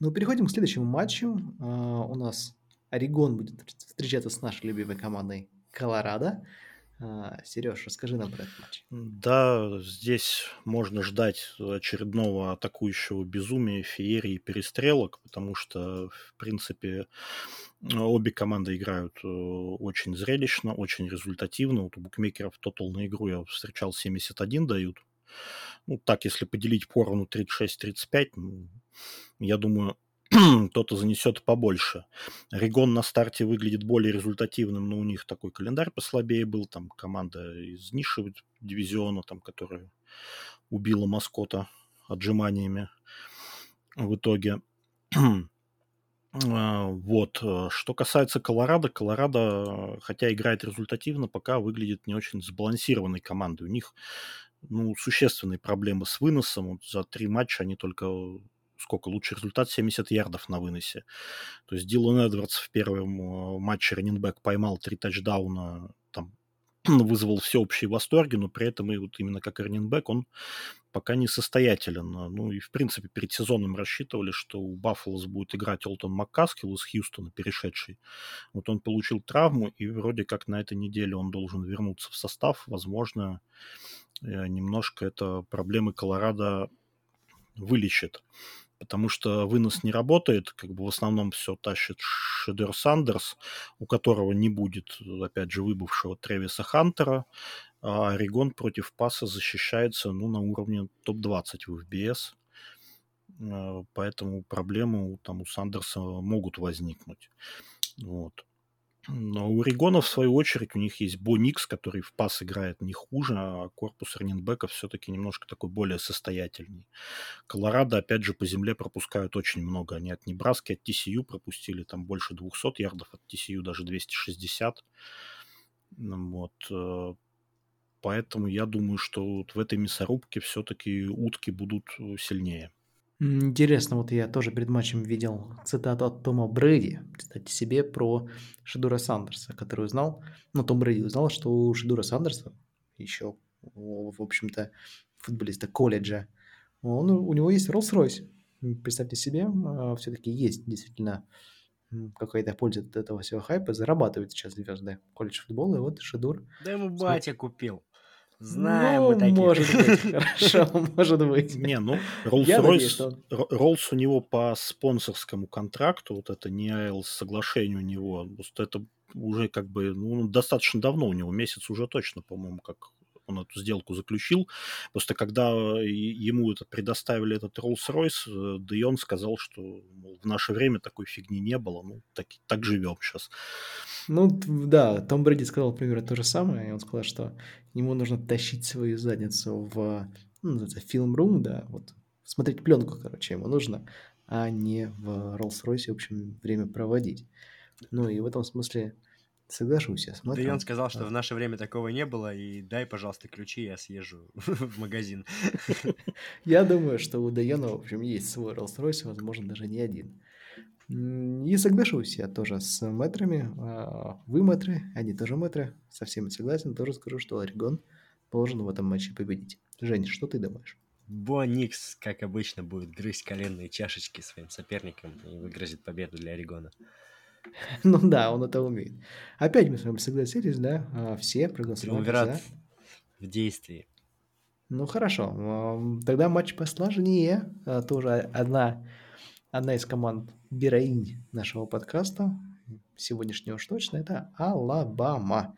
Ну, переходим к следующему матчу. Э, у нас Орегон будет встречаться с нашей любимой командой Колорадо. Uh, Сереж, расскажи нам про этот матч. Да, здесь можно ждать очередного атакующего безумия, феерии, перестрелок, потому что, в принципе, обе команды играют э, очень зрелищно, очень результативно. Вот у букмекеров тотал на игру я встречал 71 дают. Ну, так, если поделить поровну 36-35, я думаю, кто-то занесет побольше. Регон на старте выглядит более результативным, но у них такой календарь послабее был. Там команда из ниши дивизиона, там, которая убила маскота отжиманиями в итоге. А, вот. Что касается Колорадо, Колорадо, хотя играет результативно, пока выглядит не очень сбалансированной командой. У них ну, существенные проблемы с выносом. Вот за три матча они только сколько лучший результат 70 ярдов на выносе. То есть Дилан Эдвардс в первом э, матче раненбэк поймал три тачдауна, там вызвал всеобщие восторги, но при этом и вот именно как раненбэк он пока не состоятелен. Ну и в принципе перед сезоном рассчитывали, что у Баффалос будет играть Олтон Маккаскил из Хьюстона, перешедший. Вот он получил травму, и вроде как на этой неделе он должен вернуться в состав. Возможно, э, немножко это проблемы Колорадо вылечит потому что вынос не работает, как бы в основном все тащит Шедер Сандерс, у которого не будет, опять же, выбывшего Тревиса Хантера, а Орегон против паса защищается ну, на уровне топ-20 в FBS, а, поэтому проблемы там у Сандерса могут возникнуть. Вот. Но у Регона, в свою очередь, у них есть Бо Никс, который в пас играет не хуже, а корпус раненбека все-таки немножко такой более состоятельный. Колорадо, опять же, по земле пропускают очень много. Они от Небраски, от TCU пропустили там больше 200 ярдов, от TCU даже 260. Вот. Э, поэтому я думаю, что вот в этой мясорубке все-таки утки будут э, сильнее. Интересно, вот я тоже перед матчем видел цитату от Тома Брэди, кстати, себе про Шедура Сандерса, который узнал, ну, Том Брэди узнал, что у Шедура Сандерса, еще, в общем-то, футболиста колледжа, он, у него есть Роллс-Ройс. Представьте себе, а, все-таки есть действительно какая-то польза от этого всего хайпа, зарабатывает сейчас звезды колледж футбола, и вот Шедур... Да ему батя купил. Знаем ну, мы таких. может быть, хорошо, может быть. Не, ну, Rolls-Royce, Rolls у него по спонсорскому контракту, вот это не АЛ соглашение у него, просто это уже как бы, ну, достаточно давно у него, месяц уже точно, по-моему, как он эту сделку заключил. Просто когда ему это предоставили этот Rolls-Royce, э, да и он сказал, что мол, в наше время такой фигни не было, ну, так, так живем сейчас. Ну, да, Том Брэди сказал примерно то же самое, и он сказал, что ему нужно тащить свою задницу в, ну, фильм-рум, да, вот, смотреть пленку, короче, ему нужно, а не в Rolls-Royce, в общем, время проводить. Ну, и в этом смысле Соглашусь, я смотрю. Да и он сказал, что в наше время такого не было, и дай, пожалуйста, ключи, я съезжу в магазин. Я думаю, что у Дайона, в общем, есть свой Rolls-Royce, возможно, даже не один. И соглашусь я тоже с мэтрами. А, вы мэтры, они тоже мэтры. Со всеми согласен. Тоже скажу, что Орегон должен в этом матче победить. Жень, что ты думаешь? Бо Никс, как обычно, будет грызть коленные чашечки своим соперникам и выгрызет победу для Орегона. Ну да, он это умеет. Опять мы с вами согласились, да? А, все проголосовали Триумвират в действии. Ну хорошо, ам, тогда матч посложнее. А, Тоже одна, одна из команд героинь нашего подкаста, сегодняшнего уж точно, это Алабама.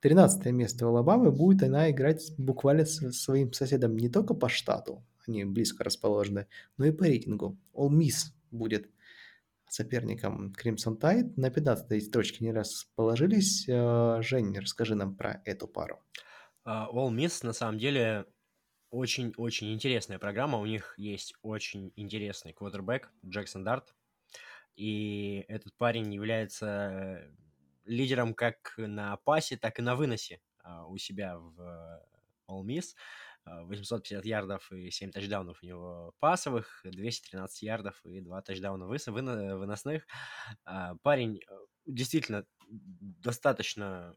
13 место Алабамы будет она играть буквально со своим соседом не только по штату, они близко расположены, но и по рейтингу. All Miss будет соперником Crimson Tide. На 15 строчке не расположились. А, Жень, расскажи нам про эту пару. А, All Miss на самом деле очень-очень интересная программа. У них есть очень интересный квотербек Джексон Дарт. И этот парень является лидером как на пасе, так и на выносе а, у себя в All Miss. А, 850 ярдов и 7 тачдаунов у него пасовых, 213 ярдов и 2 тачдауна выносных. А, Парень э, действительно достаточно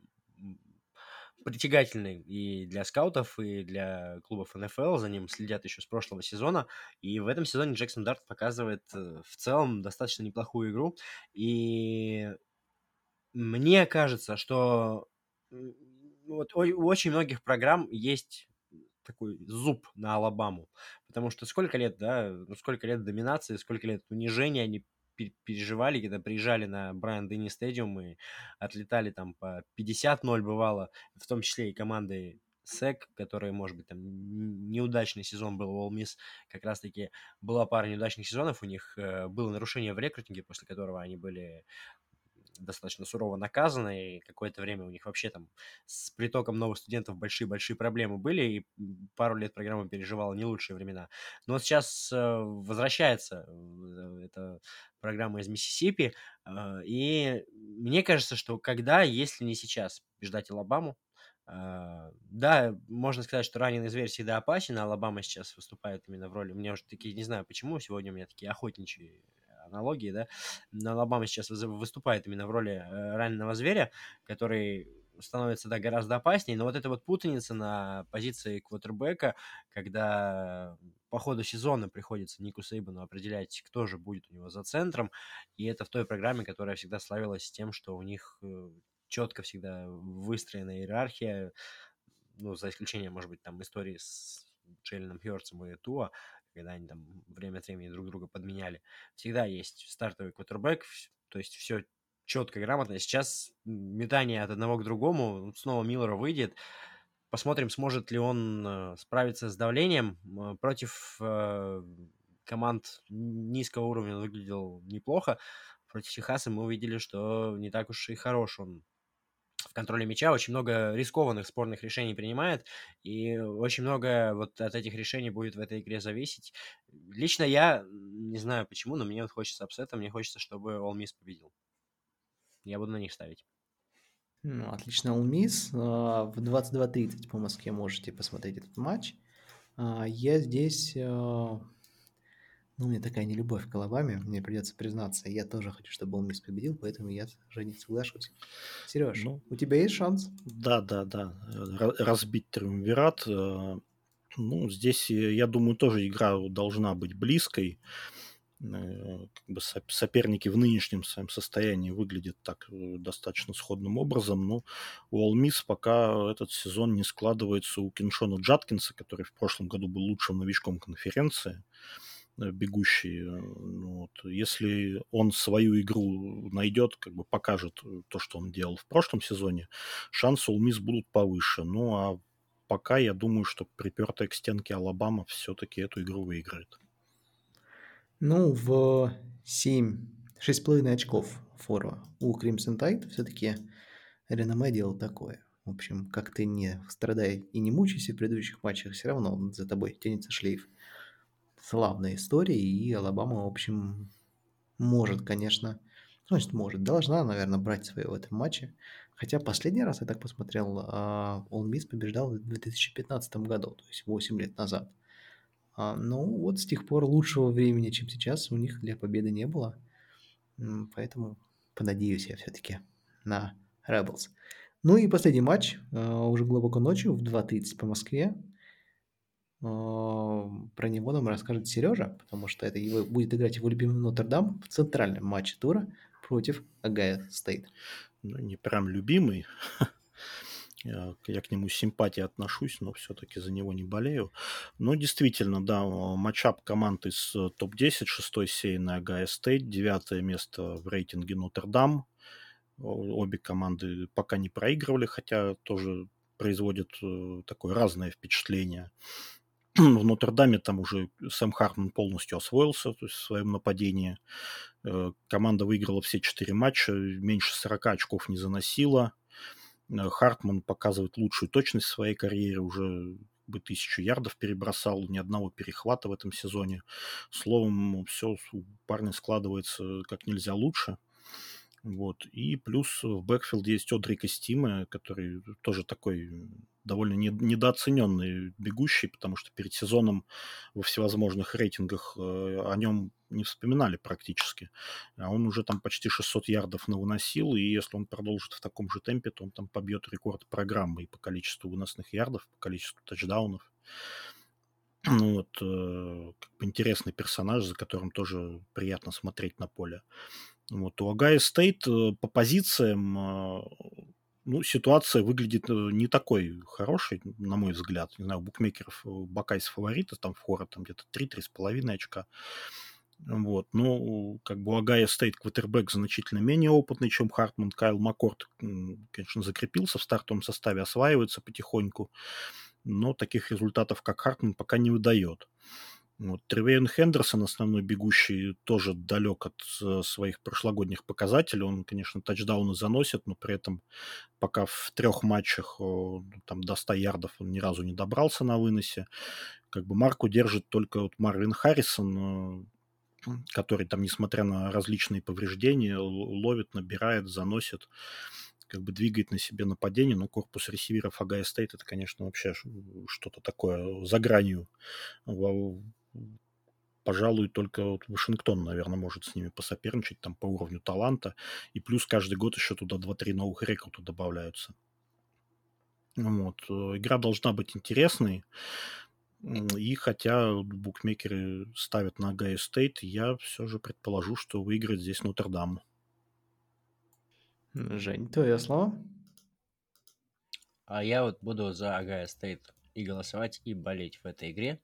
притягательный и для скаутов, и для клубов НФЛ. За ним следят еще с прошлого сезона. И в этом сезоне Джексон Дарт показывает э, в целом достаточно неплохую игру. И мне кажется, что вот у очень многих программ есть такой зуб на Алабаму. Потому что сколько лет, да, ну сколько лет доминации, сколько лет унижения они пе- переживали, когда приезжали на Брайан Дэнни Стадиум и отлетали там по 50-0 бывало, в том числе и команды СЭК, которые, может быть, там неудачный сезон был у All как раз-таки была пара неудачных сезонов, у них э, было нарушение в рекрутинге, после которого они были достаточно сурово наказаны, и какое-то время у них вообще там с притоком новых студентов большие-большие проблемы были, и пару лет программа переживала не лучшие времена. Но сейчас э, возвращается э, эта программа из Миссисипи, э, и мне кажется, что когда, если не сейчас, побеждать Алабаму, да, можно сказать, что раненый зверь всегда опасен, а Алабама сейчас выступает именно в роли... У меня уже такие, не знаю почему, сегодня у меня такие охотничьи аналогии, да, но Алабама сейчас выступает именно в роли э, раненого зверя, который становится, да, гораздо опаснее, но вот эта вот путаница на позиции квотербека, когда по ходу сезона приходится Нику Сейбану определять, кто же будет у него за центром, и это в той программе, которая всегда славилась тем, что у них четко всегда выстроена иерархия, ну, за исключением, может быть, там истории с Джейлином Хёртсом и Туа, когда они там время от времени друг друга подменяли. Всегда есть стартовый квотербек, то есть все четко, грамотно. Сейчас метание от одного к другому, снова Миллера выйдет. Посмотрим, сможет ли он э, справиться с давлением. Против э, команд низкого уровня он выглядел неплохо. Против Техаса мы увидели, что не так уж и хорош он контроле мяча, очень много рискованных спорных решений принимает, и очень много вот от этих решений будет в этой игре зависеть. Лично я не знаю почему, но мне вот хочется апсета, мне хочется, чтобы Ole Miss победил. Я буду на них ставить. Ну, отлично, Ole Miss. А, В 22.30 по Москве можете посмотреть этот матч. А, Я здесь... Ну, у меня такая нелюбовь к Алабаме, мне придется признаться. Я тоже хочу, чтобы Ole Miss победил, поэтому я с Женей соглашусь. Сереж, Ну, у тебя есть шанс? Да, да, да. Ра- Разбить триумвират. э, Ну, здесь, э, я думаю, тоже игра должна быть близкой. Э, Как бы соп- соперники в нынешнем своем состоянии выглядят так достаточно сходным образом. Но у Miss пока этот сезон не складывается у Киншона Джаткинса, который в прошлом году был лучшим новичком конференции бегущий. э, ну вот. Если он свою игру найдет, как бы покажет э, то, что он делал в прошлом сезоне, шансы у Мисс будут повыше. Ну, а пока я думаю, что припертая к стенке Алабама все-таки эту игру выиграет. Ну, в 7, 6,5 очков фора у Crimson Tide все-таки реноме делал такое. В общем, как ты не страдай и не мучайся в предыдущих матчах, все равно за тобой тянется шлейф. Славная история, и Алабама, в общем, может, конечно, ну, значит, может, должна, наверное, брать свое в этом матче. Хотя последний раз, я так посмотрел, а, All Miss побеждал в 2015 году, то есть 8 лет назад. А, Ну, вот с тех пор лучшего времени, чем сейчас, у них для победы не было. Поэтому понадеюсь я все-таки на Rebels. Ну и последний матч, а, уже глубоко ночью в 2.30 по Москве. А, про него нам расскажет Сережа, потому что это его будет играть его любимый Нотр-Дам в центральном матче тура против Огайо Стейт. Ну, не прям любимый. Я, к нему с симпатией отношусь, но все-таки за него не болею. Но действительно, да, матчап команд из э, топ-10, шестой сеяный Огайо Стейт, девятое место в рейтинге Нотр-Дам. Обе команды пока не проигрывали, хотя тоже производят э, такое разное впечатление. В Нотр-Даме там уже Сэм Хартман полностью освоился то есть в своем нападении. Э, команда выиграла все четыре матча, меньше 40 очков не заносила. Э, Хартман показывает лучшую точность в своей карьере, уже бы тысячу ярдов перебросал, ни одного перехвата в этом сезоне. Словом, все у парня складывается как нельзя лучше. Вот. И плюс в бэкфилде есть Одри Костимы, который тоже такой довольно недооцененный бегущий, потому что перед сезоном во всевозможных рейтингах э, о нем не вспоминали практически. А он уже там почти 600 ярдов навыносил, и если он продолжит в таком же темпе, то он там побьет рекорд программы и по количеству выносных ярдов, по количеству тачдаунов. Ну вот, э, как бы интересный персонаж, за которым тоже приятно смотреть на поле. Вот у Агая Стейт э, по позициям э, ну, ситуация выглядит э, не такой хорошей, на мой взгляд. Не знаю, у букмекеров Buckeyes фавориты, там фора там где-то 3-3,5 очка. Вот. Ну, как бы у Ohio State квотербек значительно менее опытный, чем Хартман. Кайл Маккорд, конечно, закрепился в стартовом составе, осваивается потихоньку, но таких результатов, как Хартман, пока не выдает. Вот. Тревеон Хендерсон, основной бегущий, тоже далек от э, своих прошлогодних показателей. Он, конечно, тачдауны заносит, но при этом пока в трех матчах там, до 100 ярдов он ни разу не добрался на выносе. Как бы марку держит только вот Марвин Харрисон, э, который там, несмотря на различные повреждения, ловит, набирает, заносит как бы двигает на себе нападение, но корпус ресиверов Агая Стейт это, конечно, вообще что-то такое за гранью пожалуй, только вот Вашингтон, наверное, может с ними посоперничать там по уровню таланта. И плюс каждый год еще туда 2-3 новых рекрута добавляются. Вот. Э, игра должна быть интересной. И хотя букмекеры ставят на Ohio State, я все же предположу, что выиграет здесь Нотр-Дам. Жень, твое слово? А я вот буду за Ohio State и голосовать, и болеть в этой игре.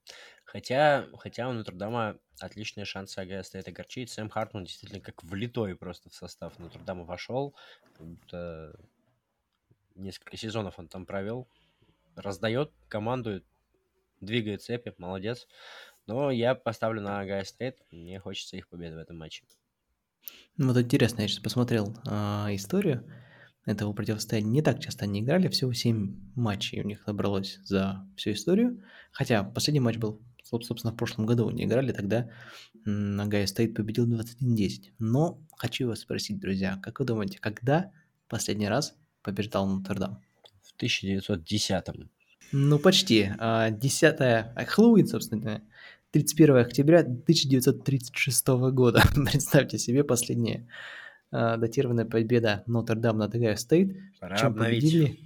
Хотя, хотя у Нотр-Дама отличные шансы Ohio State огорчить. Сэм Хартман действительно как влитой просто в состав Нотр-Дама вошел. Будто несколько сезонов он там провел. Раздает, командует, двигает цепи, молодец. Но я поставлю на Ohio State. Мне хочется их победы в этом матче. Ну, вот интересно, я сейчас посмотрел а, историю этого противостояния. Не так часто они играли, всего 7 матчей у них набралось за всю историю. Хотя последний матч был, собственно, в прошлом году они играли, тогда Ohio State победил 21-10. Но хочу вас спросить, друзья, как вы думаете, когда последний раз побеждал Нотр-Дам? В 1910 Ну, почти. 10 а, а, Хэллоуин, собственно, 31 октября 1936 года. Представьте себе последнее э, датированная победа Нотр-Дам над Ohio Стейт. Пора чем обновить. победили,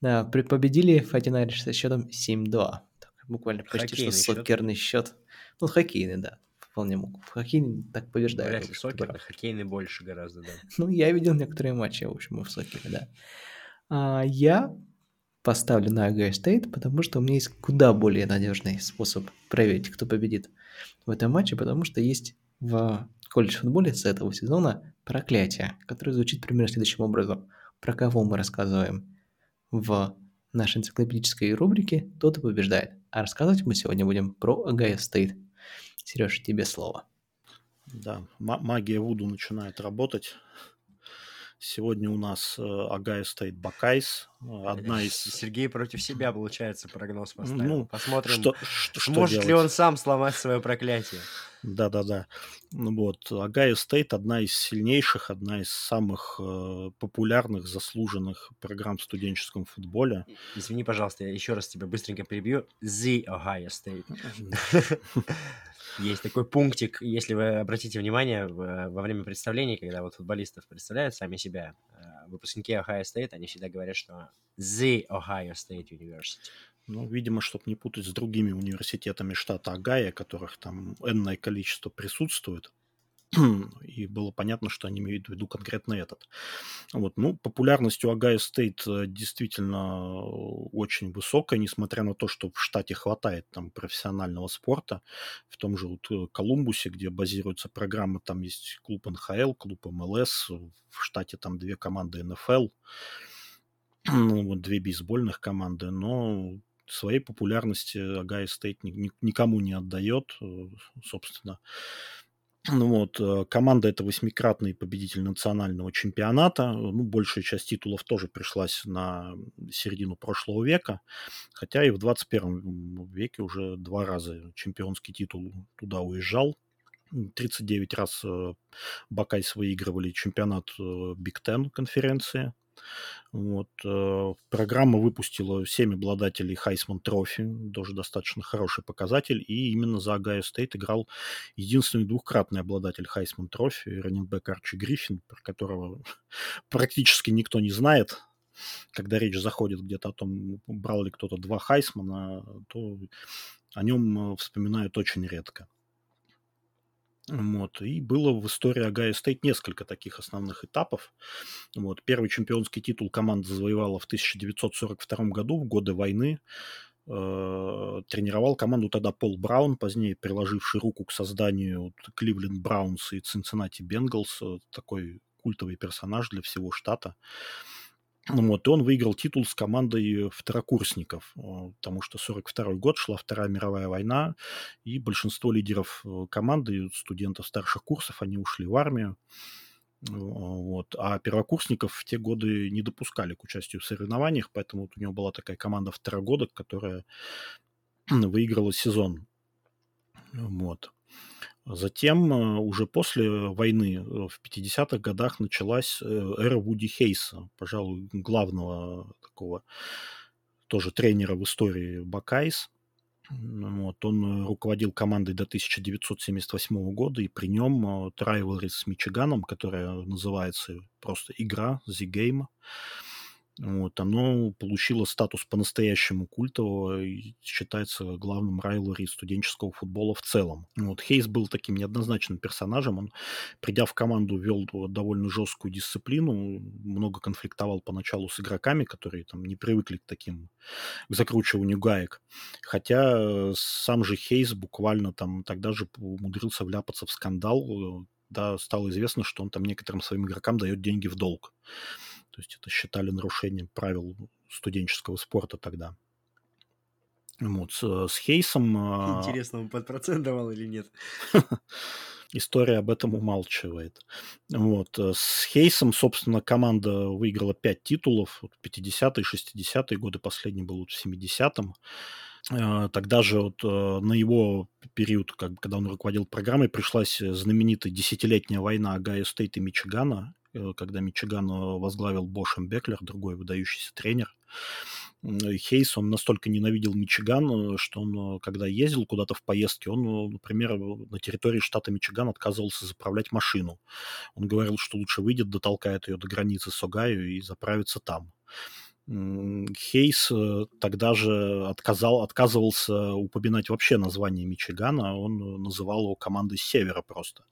да, победили Фатинайриш со счетом 7-2. Буквально почти хоккейный что сокерный счет. счет. Ну, хоккейный, да. Вполне мог. Хоккейный так побеждают. Вряд ли сокер, хоккейный больше гораздо, да. ну, я видел некоторые матчи, в общем, в сокере, да. А, я поставлю на Ohio State, потому что у меня есть куда более надежный способ проверить, кто победит в этом матче, потому что есть в колледж футболе с этого сезона проклятие, которое звучит примерно следующим образом. Про кого мы рассказываем в нашей энциклопедической рубрике, тот и побеждает. А рассказывать мы сегодня будем про Агая Стейт. Сереж, тебе слово. Да, магия Вуду начинает работать. Сегодня у нас э, Ohio State Buckeyes. Э, одна из... Сергей против себя, получается, прогноз поставил. Ну, Посмотрим, что, что, сможет что ли он сам сломать свое проклятие. Да-да-да. Ну вот. Ohio State одна из сильнейших, одна из самых э, популярных, заслуженных программ в студенческом футболе. Извини, пожалуйста, я еще раз тебя быстренько перебью. The Ohio State. Есть такой пунктик, если вы обратите внимание, во время представлений, когда вот футболистов представляют сами себя, э, выпускники Ohio State, они всегда говорят, что The Ohio State University. Ну, видимо, чтобы не путать с другими университетами штата Огайо, которых там энное количество присутствует. и было понятно, что они имеют в виду конкретно этот. Вот. Ну, популярность у Ohio State э, действительно очень высокая, несмотря на то, что в штате хватает там профессионального спорта. В том же вот э, Колумбусе, где базируется программа, там есть клуб НХЛ, клуб МЛС, в штате там две команды НФЛ, ну, вот две бейсбольных команды, но своей популярности Ohio State никому не отдает, э, собственно. Ну вот, э, команда это восьмикратный победитель национального чемпионата. Ну, большая часть титулов тоже пришлась на середину прошлого века, хотя и в 21 веке уже два раза чемпионский титул туда уезжал. 39 раз э, Buckeyes выигрывали чемпионат Big э, Ten конференции. Вот. Э, программа выпустила 7 обладателей Heisman Trophy, тоже достаточно хороший показатель, и именно за Ohio State играл единственный двухкратный обладатель Heisman Trophy, running back Арчи Гриффин, про которого практически никто не знает. Когда речь заходит где-то о том, брал ли кто-то два Хайсмана, то о нем вспоминают очень редко. Вот. И было в истории Ohio State несколько таких основных этапов. Вот. Первый чемпионский титул команда завоевала в 1942 году, в годы войны. Э, тренировал команду тогда Пол Браун, позднее приложивший руку к созданию Кливленд Браунс и Цинциннати Бенгалс. Такой культовый персонаж для всего штата. Вот, и он выиграл титул с командой второкурсников, потому что 42 год, шла Вторая мировая война, и большинство лидеров э, команды, студентов старших курсов, они ушли в армию. Вот. А первокурсников в те годы не допускали к участию в соревнованиях, поэтому вот у него была такая команда второгодок, которая выиграла сезон. Вот. Затем, э, уже после войны, э, в 50-х годах началась э, эра Вуди Хейса, пожалуй, главного такого тоже тренера в истории Buckeyes. Вот, он руководил командой до 1978 года, и при нем rivalry с Мичиганом, которая называется просто «Игра», «The Game», вот, оно получило статус по-настоящему культового и считается главным райлори студенческого футбола в целом. Вот, Хейс был таким неоднозначным персонажем. Он, придя в команду, вел довольно жесткую дисциплину, много конфликтовал поначалу с игроками, которые там не привыкли к таким, к закручиванию гаек. Хотя э, сам же Хейс буквально там тогда же умудрился вляпаться в скандал, э, да, стало известно, что он там некоторым своим игрокам дает деньги в долг. То есть это считали нарушением правил студенческого спорта тогда. Вот, с, с Хейсом... А, Интересно, он под процент давал или нет? История об этом умалчивает. Вот. Э, с Хейсом, собственно, команда выиграла 5 титулов. 50-е, 60-е годы, последний был в 70-м. Э, тогда же вот э, на его период, как, когда он руководил программой, пришлась знаменитая десятилетняя война Ohio State и Мичигана, когда Мичиган э, возглавил Бо Шембеклер, другой выдающийся тренер. Хейс, он настолько ненавидел Мичиган, э, что он, когда ездил куда-то в поездке, он, например, на территории штата Мичиган отказывался заправлять машину. Он говорил, что лучше выйдет, дотолкает ее до границы с Огайо и заправится там. Хейс э, тогда же отказал, отказывался упоминать вообще название Мичигана, он называл его командой Севера просто.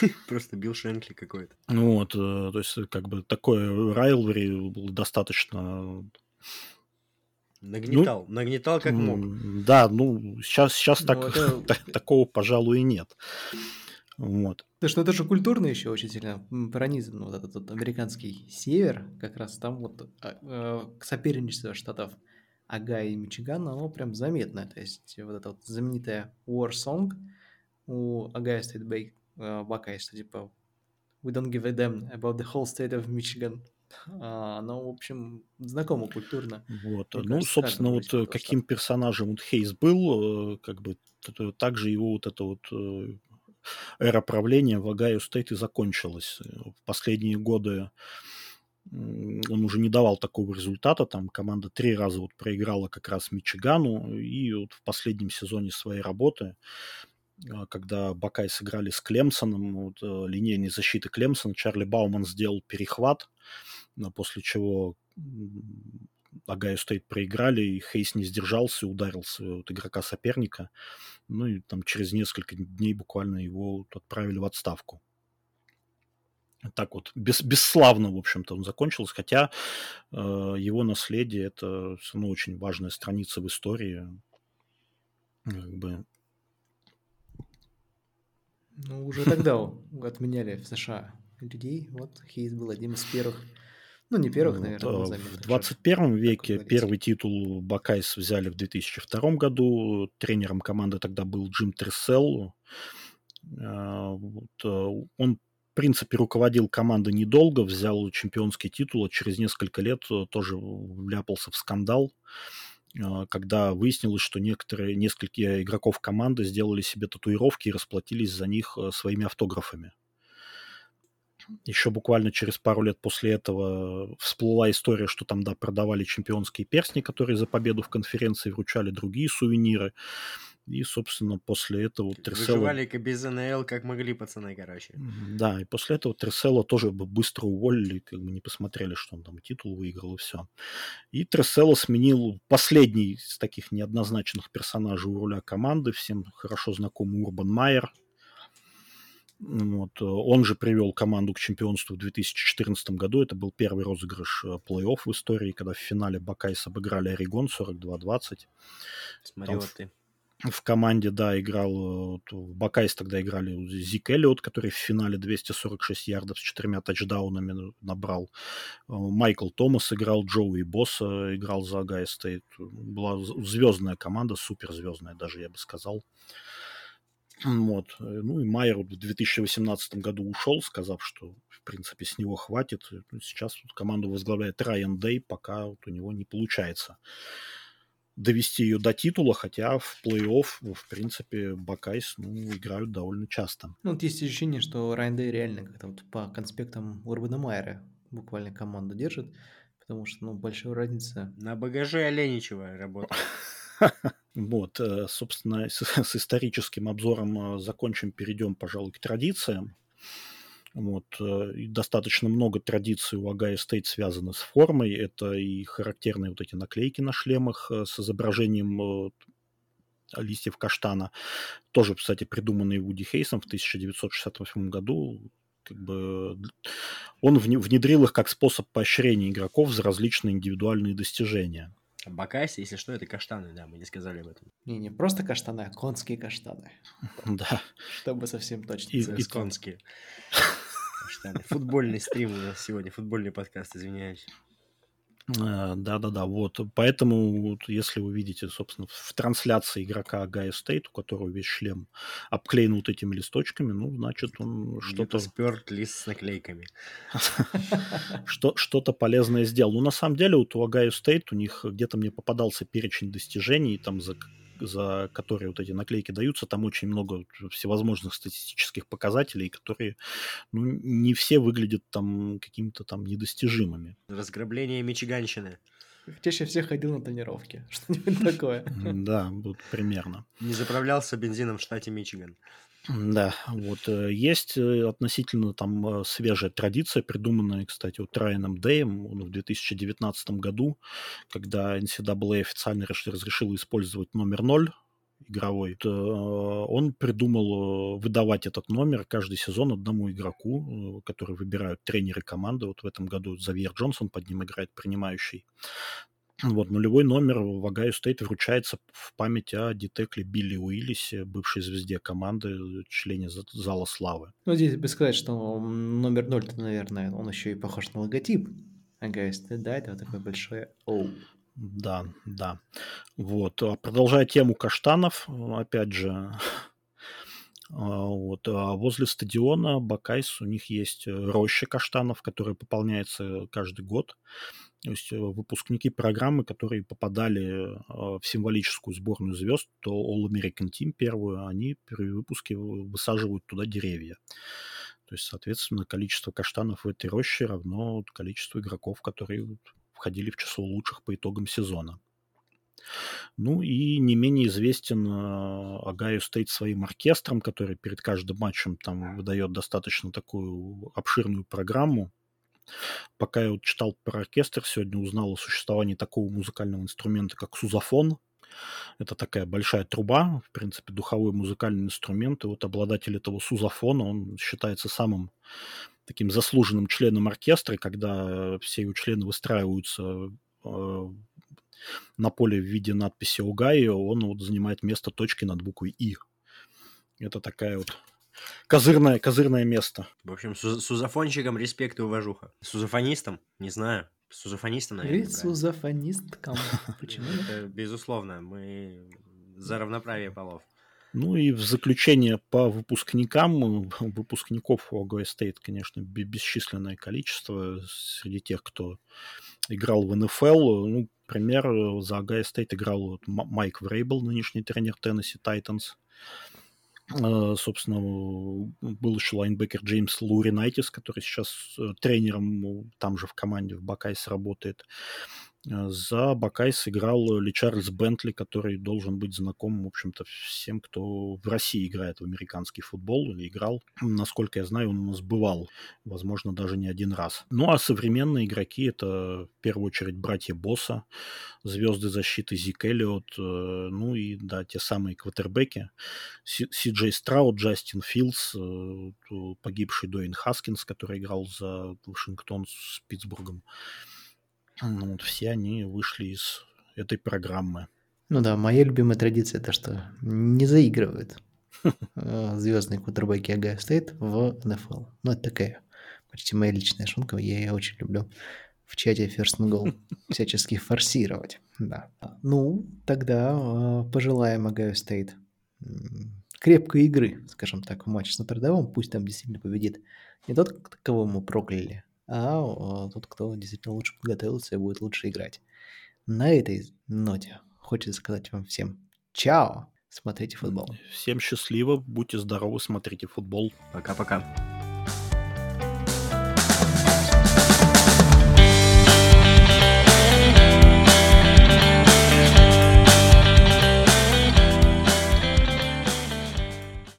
Просто Билл Шенкли какой-то. Вот, э, то есть как бы такое райлвери было достаточно Нагнетал, ну, нагнетал как мог. Да, ну сейчас, сейчас ну, так, такого, пожалуй, и нет. Вот. Потому что это же культурно еще очень сильно пронизан, вот этот вот американский север, как раз там вот а, э, соперничество штатов Агая и Мичигана, оно прям заметно. То есть вот эта вот знаменитая War Song у Агая стоит бейк, э, Бакай, что типа We don't give a damn about the whole state of Michigan. А, оно, в общем, знакомо культурно. Вот. Мне ну, кажется, собственно, вот э, каким персонажем вот Хейс был, э, как бы также его вот это вот эра правления в Ohio State и закончилась. В последние годы он уже не давал такого результата. Там команда три раза вот проиграла как раз Мичигану. И вот в последнем сезоне своей работы а, когда Buckeyes играли с Клемсоном, вот, э, линейной защиты Клемсон, Чарли Бауман сделал перехват, после чего Огайо Стейт проиграли, и Хейс не сдержался, ударил своего вот, игрока соперника. Ну и там через несколько дней буквально его отправили в отставку. Так вот, без, бесславно, в общем-то, он закончился, хотя э, его наследие – это все равно очень важная страница в истории. Как бы... Ну, уже тогда отменяли в США людей. Вот Хейс был одним из первых ну, не первых, наверное, вот, а, В 21 веке первый титул Бакайс взяли в 2002 году. Тренером команды тогда был Джим Тресселл. А, вот, э, он, в принципе, руководил командой недолго, взял чемпионский титул, а через несколько лет э, тоже вляпался в скандал когда выяснилось, что некоторые, несколько игроков команды сделали себе татуировки и расплатились за них э, своими автографами. Еще буквально через пару лет после этого всплыла история, что там, да, продавали чемпионские перстни, которые за победу в конференции вручали другие сувениры. И, собственно, после этого Тресела... Выживали без НЛ как могли, пацаны, короче. Да, и после этого Тресела тоже бы быстро уволили, как бы не посмотрели, что он там титул выиграл и все. И Тресела сменил последний из таких неоднозначных персонажей у руля команды, всем хорошо знакомый Урбан Майер, вот. Э, он же привел команду к чемпионству в 2014 году. Это был первый розыгрыш э, плей-офф в истории, когда в финале Бакайс обыграли Орегон 42-20. Смотри, вот ты. В команде, да, играл, э, в Бакайс тогда играли Зик Эллиот, который в финале 246 ярдов с четырьмя тачдаунами набрал. Майкл Томас играл, Джоуи Босса играл за Огайо Стейт. Была звездная команда, суперзвездная даже, я бы сказал. Вот. Э, ну и Майер в 2018 году ушел, сказав, что, в принципе, с него хватит. Ну, сейчас тут команду возглавляет Райан Дэй, пока вот у него не получается довести ее до титула, хотя в плей-офф, в принципе, Бакайс ну, играют довольно часто. Ну, вот есть ощущение, что Райан Дэй реально как-то вот по конспектам Урбана Майера буквально команду держит, потому что, ну, большая разница. На багаже Оленичева работает. Вот, э, собственно, с, с историческим обзором э, закончим, перейдем, пожалуй, к традициям. Вот, э, достаточно много традиций у Агая Стейт связаны с формой. Это и характерные вот эти наклейки на шлемах с изображением листьев каштана. Тоже, кстати, придуманные Вуди Хейсом в 1968 году. Как бы он внедрил их как способ поощрения игроков за различные индивидуальные достижения. Бакайси, если что, это каштаны, да, мы не сказали об этом. Не, не просто каштаны, а конские каштаны. Да. Чтобы совсем точно. И, и конские. Каштаны. Футбольный стрим у нас сегодня, футбольный подкаст, извиняюсь. Э, да-да-да, вот. Поэтому, вот, если вы видите, собственно, в трансляции игрока Гая Стейт, у которого весь шлем обклеен вот этими листочками, ну, значит, он что-то... спер лист с наклейками. Что-то полезное сделал. Ну, на самом деле, вот у Огайо Стейт у них где-то мне попадался перечень достижений, там за за которые вот эти наклейки даются, там очень много всевозможных статистических показателей, которые ну, не все выглядят там какими-то там недостижимыми. Разграбление Мичиганщины. Чаще всех ходил на тренировки. Что-нибудь такое. Да, вот примерно. Не заправлялся бензином в штате Мичиган. Да, вот э, есть э, относительно там э, свежая традиция, придуманная, кстати, вот Райаном Дэем в 2019 году, когда NCAA официально разрешила использовать номер 0 игровой, он придумал выдавать этот номер каждый сезон одному игроку, который выбирают тренеры команды. Вот в этом году Завьер Джонсон под ним играет принимающий. Вот, нулевой номер в Огайо Стейт вручается в память о ди-тэкле Билли Уиллисе, бывшей звезде команды, члене Зала Славы. Ну, здесь бы сказать, что номер 0, то, наверное, он еще и похож на логотип Огайо Стейт, да, это вот такое большое О. Да, да. Вот. А продолжая тему каштанов, опять же, а, вот. А возле стадиона Бакайс у них есть роща каштанов, которая пополняется каждый год. То есть э, выпускники программы, которые попадали а, в символическую сборную звезд, то All American Team первую, они при выпуске высаживают туда деревья. То есть, соответственно, количество каштанов в этой роще равно количеству игроков, которые входили в число лучших по итогам сезона. Ну и не менее известен Огайо Стейт своим оркестром, который перед каждым матчем там выдает достаточно такую обширную программу. Пока я вот читал про оркестр, сегодня узнал о существовании такого музыкального инструмента, как сузофон. Это такая большая труба, в принципе, духовой музыкальный инструмент. И вот обладатель этого сузофона, он считается самым таким заслуженным членом оркестра, когда все его члены выстраиваются э, на поле в виде надписи «Огайо», он вот занимает место точки над буквой «И». Это такая вот козырное, козырное место. В общем, су- сузофонщикам респект и уважуха. Сузофонистам? Не знаю. Сузофонистам, наверное. Говорит сузофонисткам. Почему? Это, безусловно, мы за равноправие полов. Ну и в заключение по выпускникам, выпускников у Ohio State, конечно, бесчисленное количество среди тех, кто играл в НФЛ. Ну, пример, за Ohio State играл Майк Врейбл, нынешний тренер Теннесси Тайтанс. Э, собственно, был еще лайнбекер Джеймс Луринайтис, который сейчас э, тренером там же в команде в Бакайс работает. Э, за Бакай сыграл Ли Чарльз Бентли, который должен быть знаком, в общем-то, всем, кто в России играет в американский футбол или играл. Насколько я знаю, он у нас бывал, возможно, даже не один раз. Ну, а современные игроки — это, в первую очередь, братья Босса, звезды защиты Зик Эллиот, э, ну и, да, те самые квотербеки. Си Джей Страут, Джастин Филдс, э, погибший Дуэйн Хаскинс, который играл за Вашингтон с Питтсбургом. Ну, вот все они вышли из этой программы. Ну да, моя любимая традиция это что не заигрывают э, звездные квотербеки Огайо Стейт в НФЛ. Ну, это такая почти моя личная шутка, я ее очень люблю в чате First and Goal всячески форсировать. Да. Ну, тогда э, пожелаем Агайо Стейт крепкой игры, скажем так, в матче с Нотр Пусть там действительно победит не тот, кого мы прокляли, а тот, кто действительно лучше подготовился и будет лучше играть. На этой ноте хочется сказать вам всем чао, смотрите футбол. Всем счастливо, будьте здоровы, смотрите футбол. Пока-пока.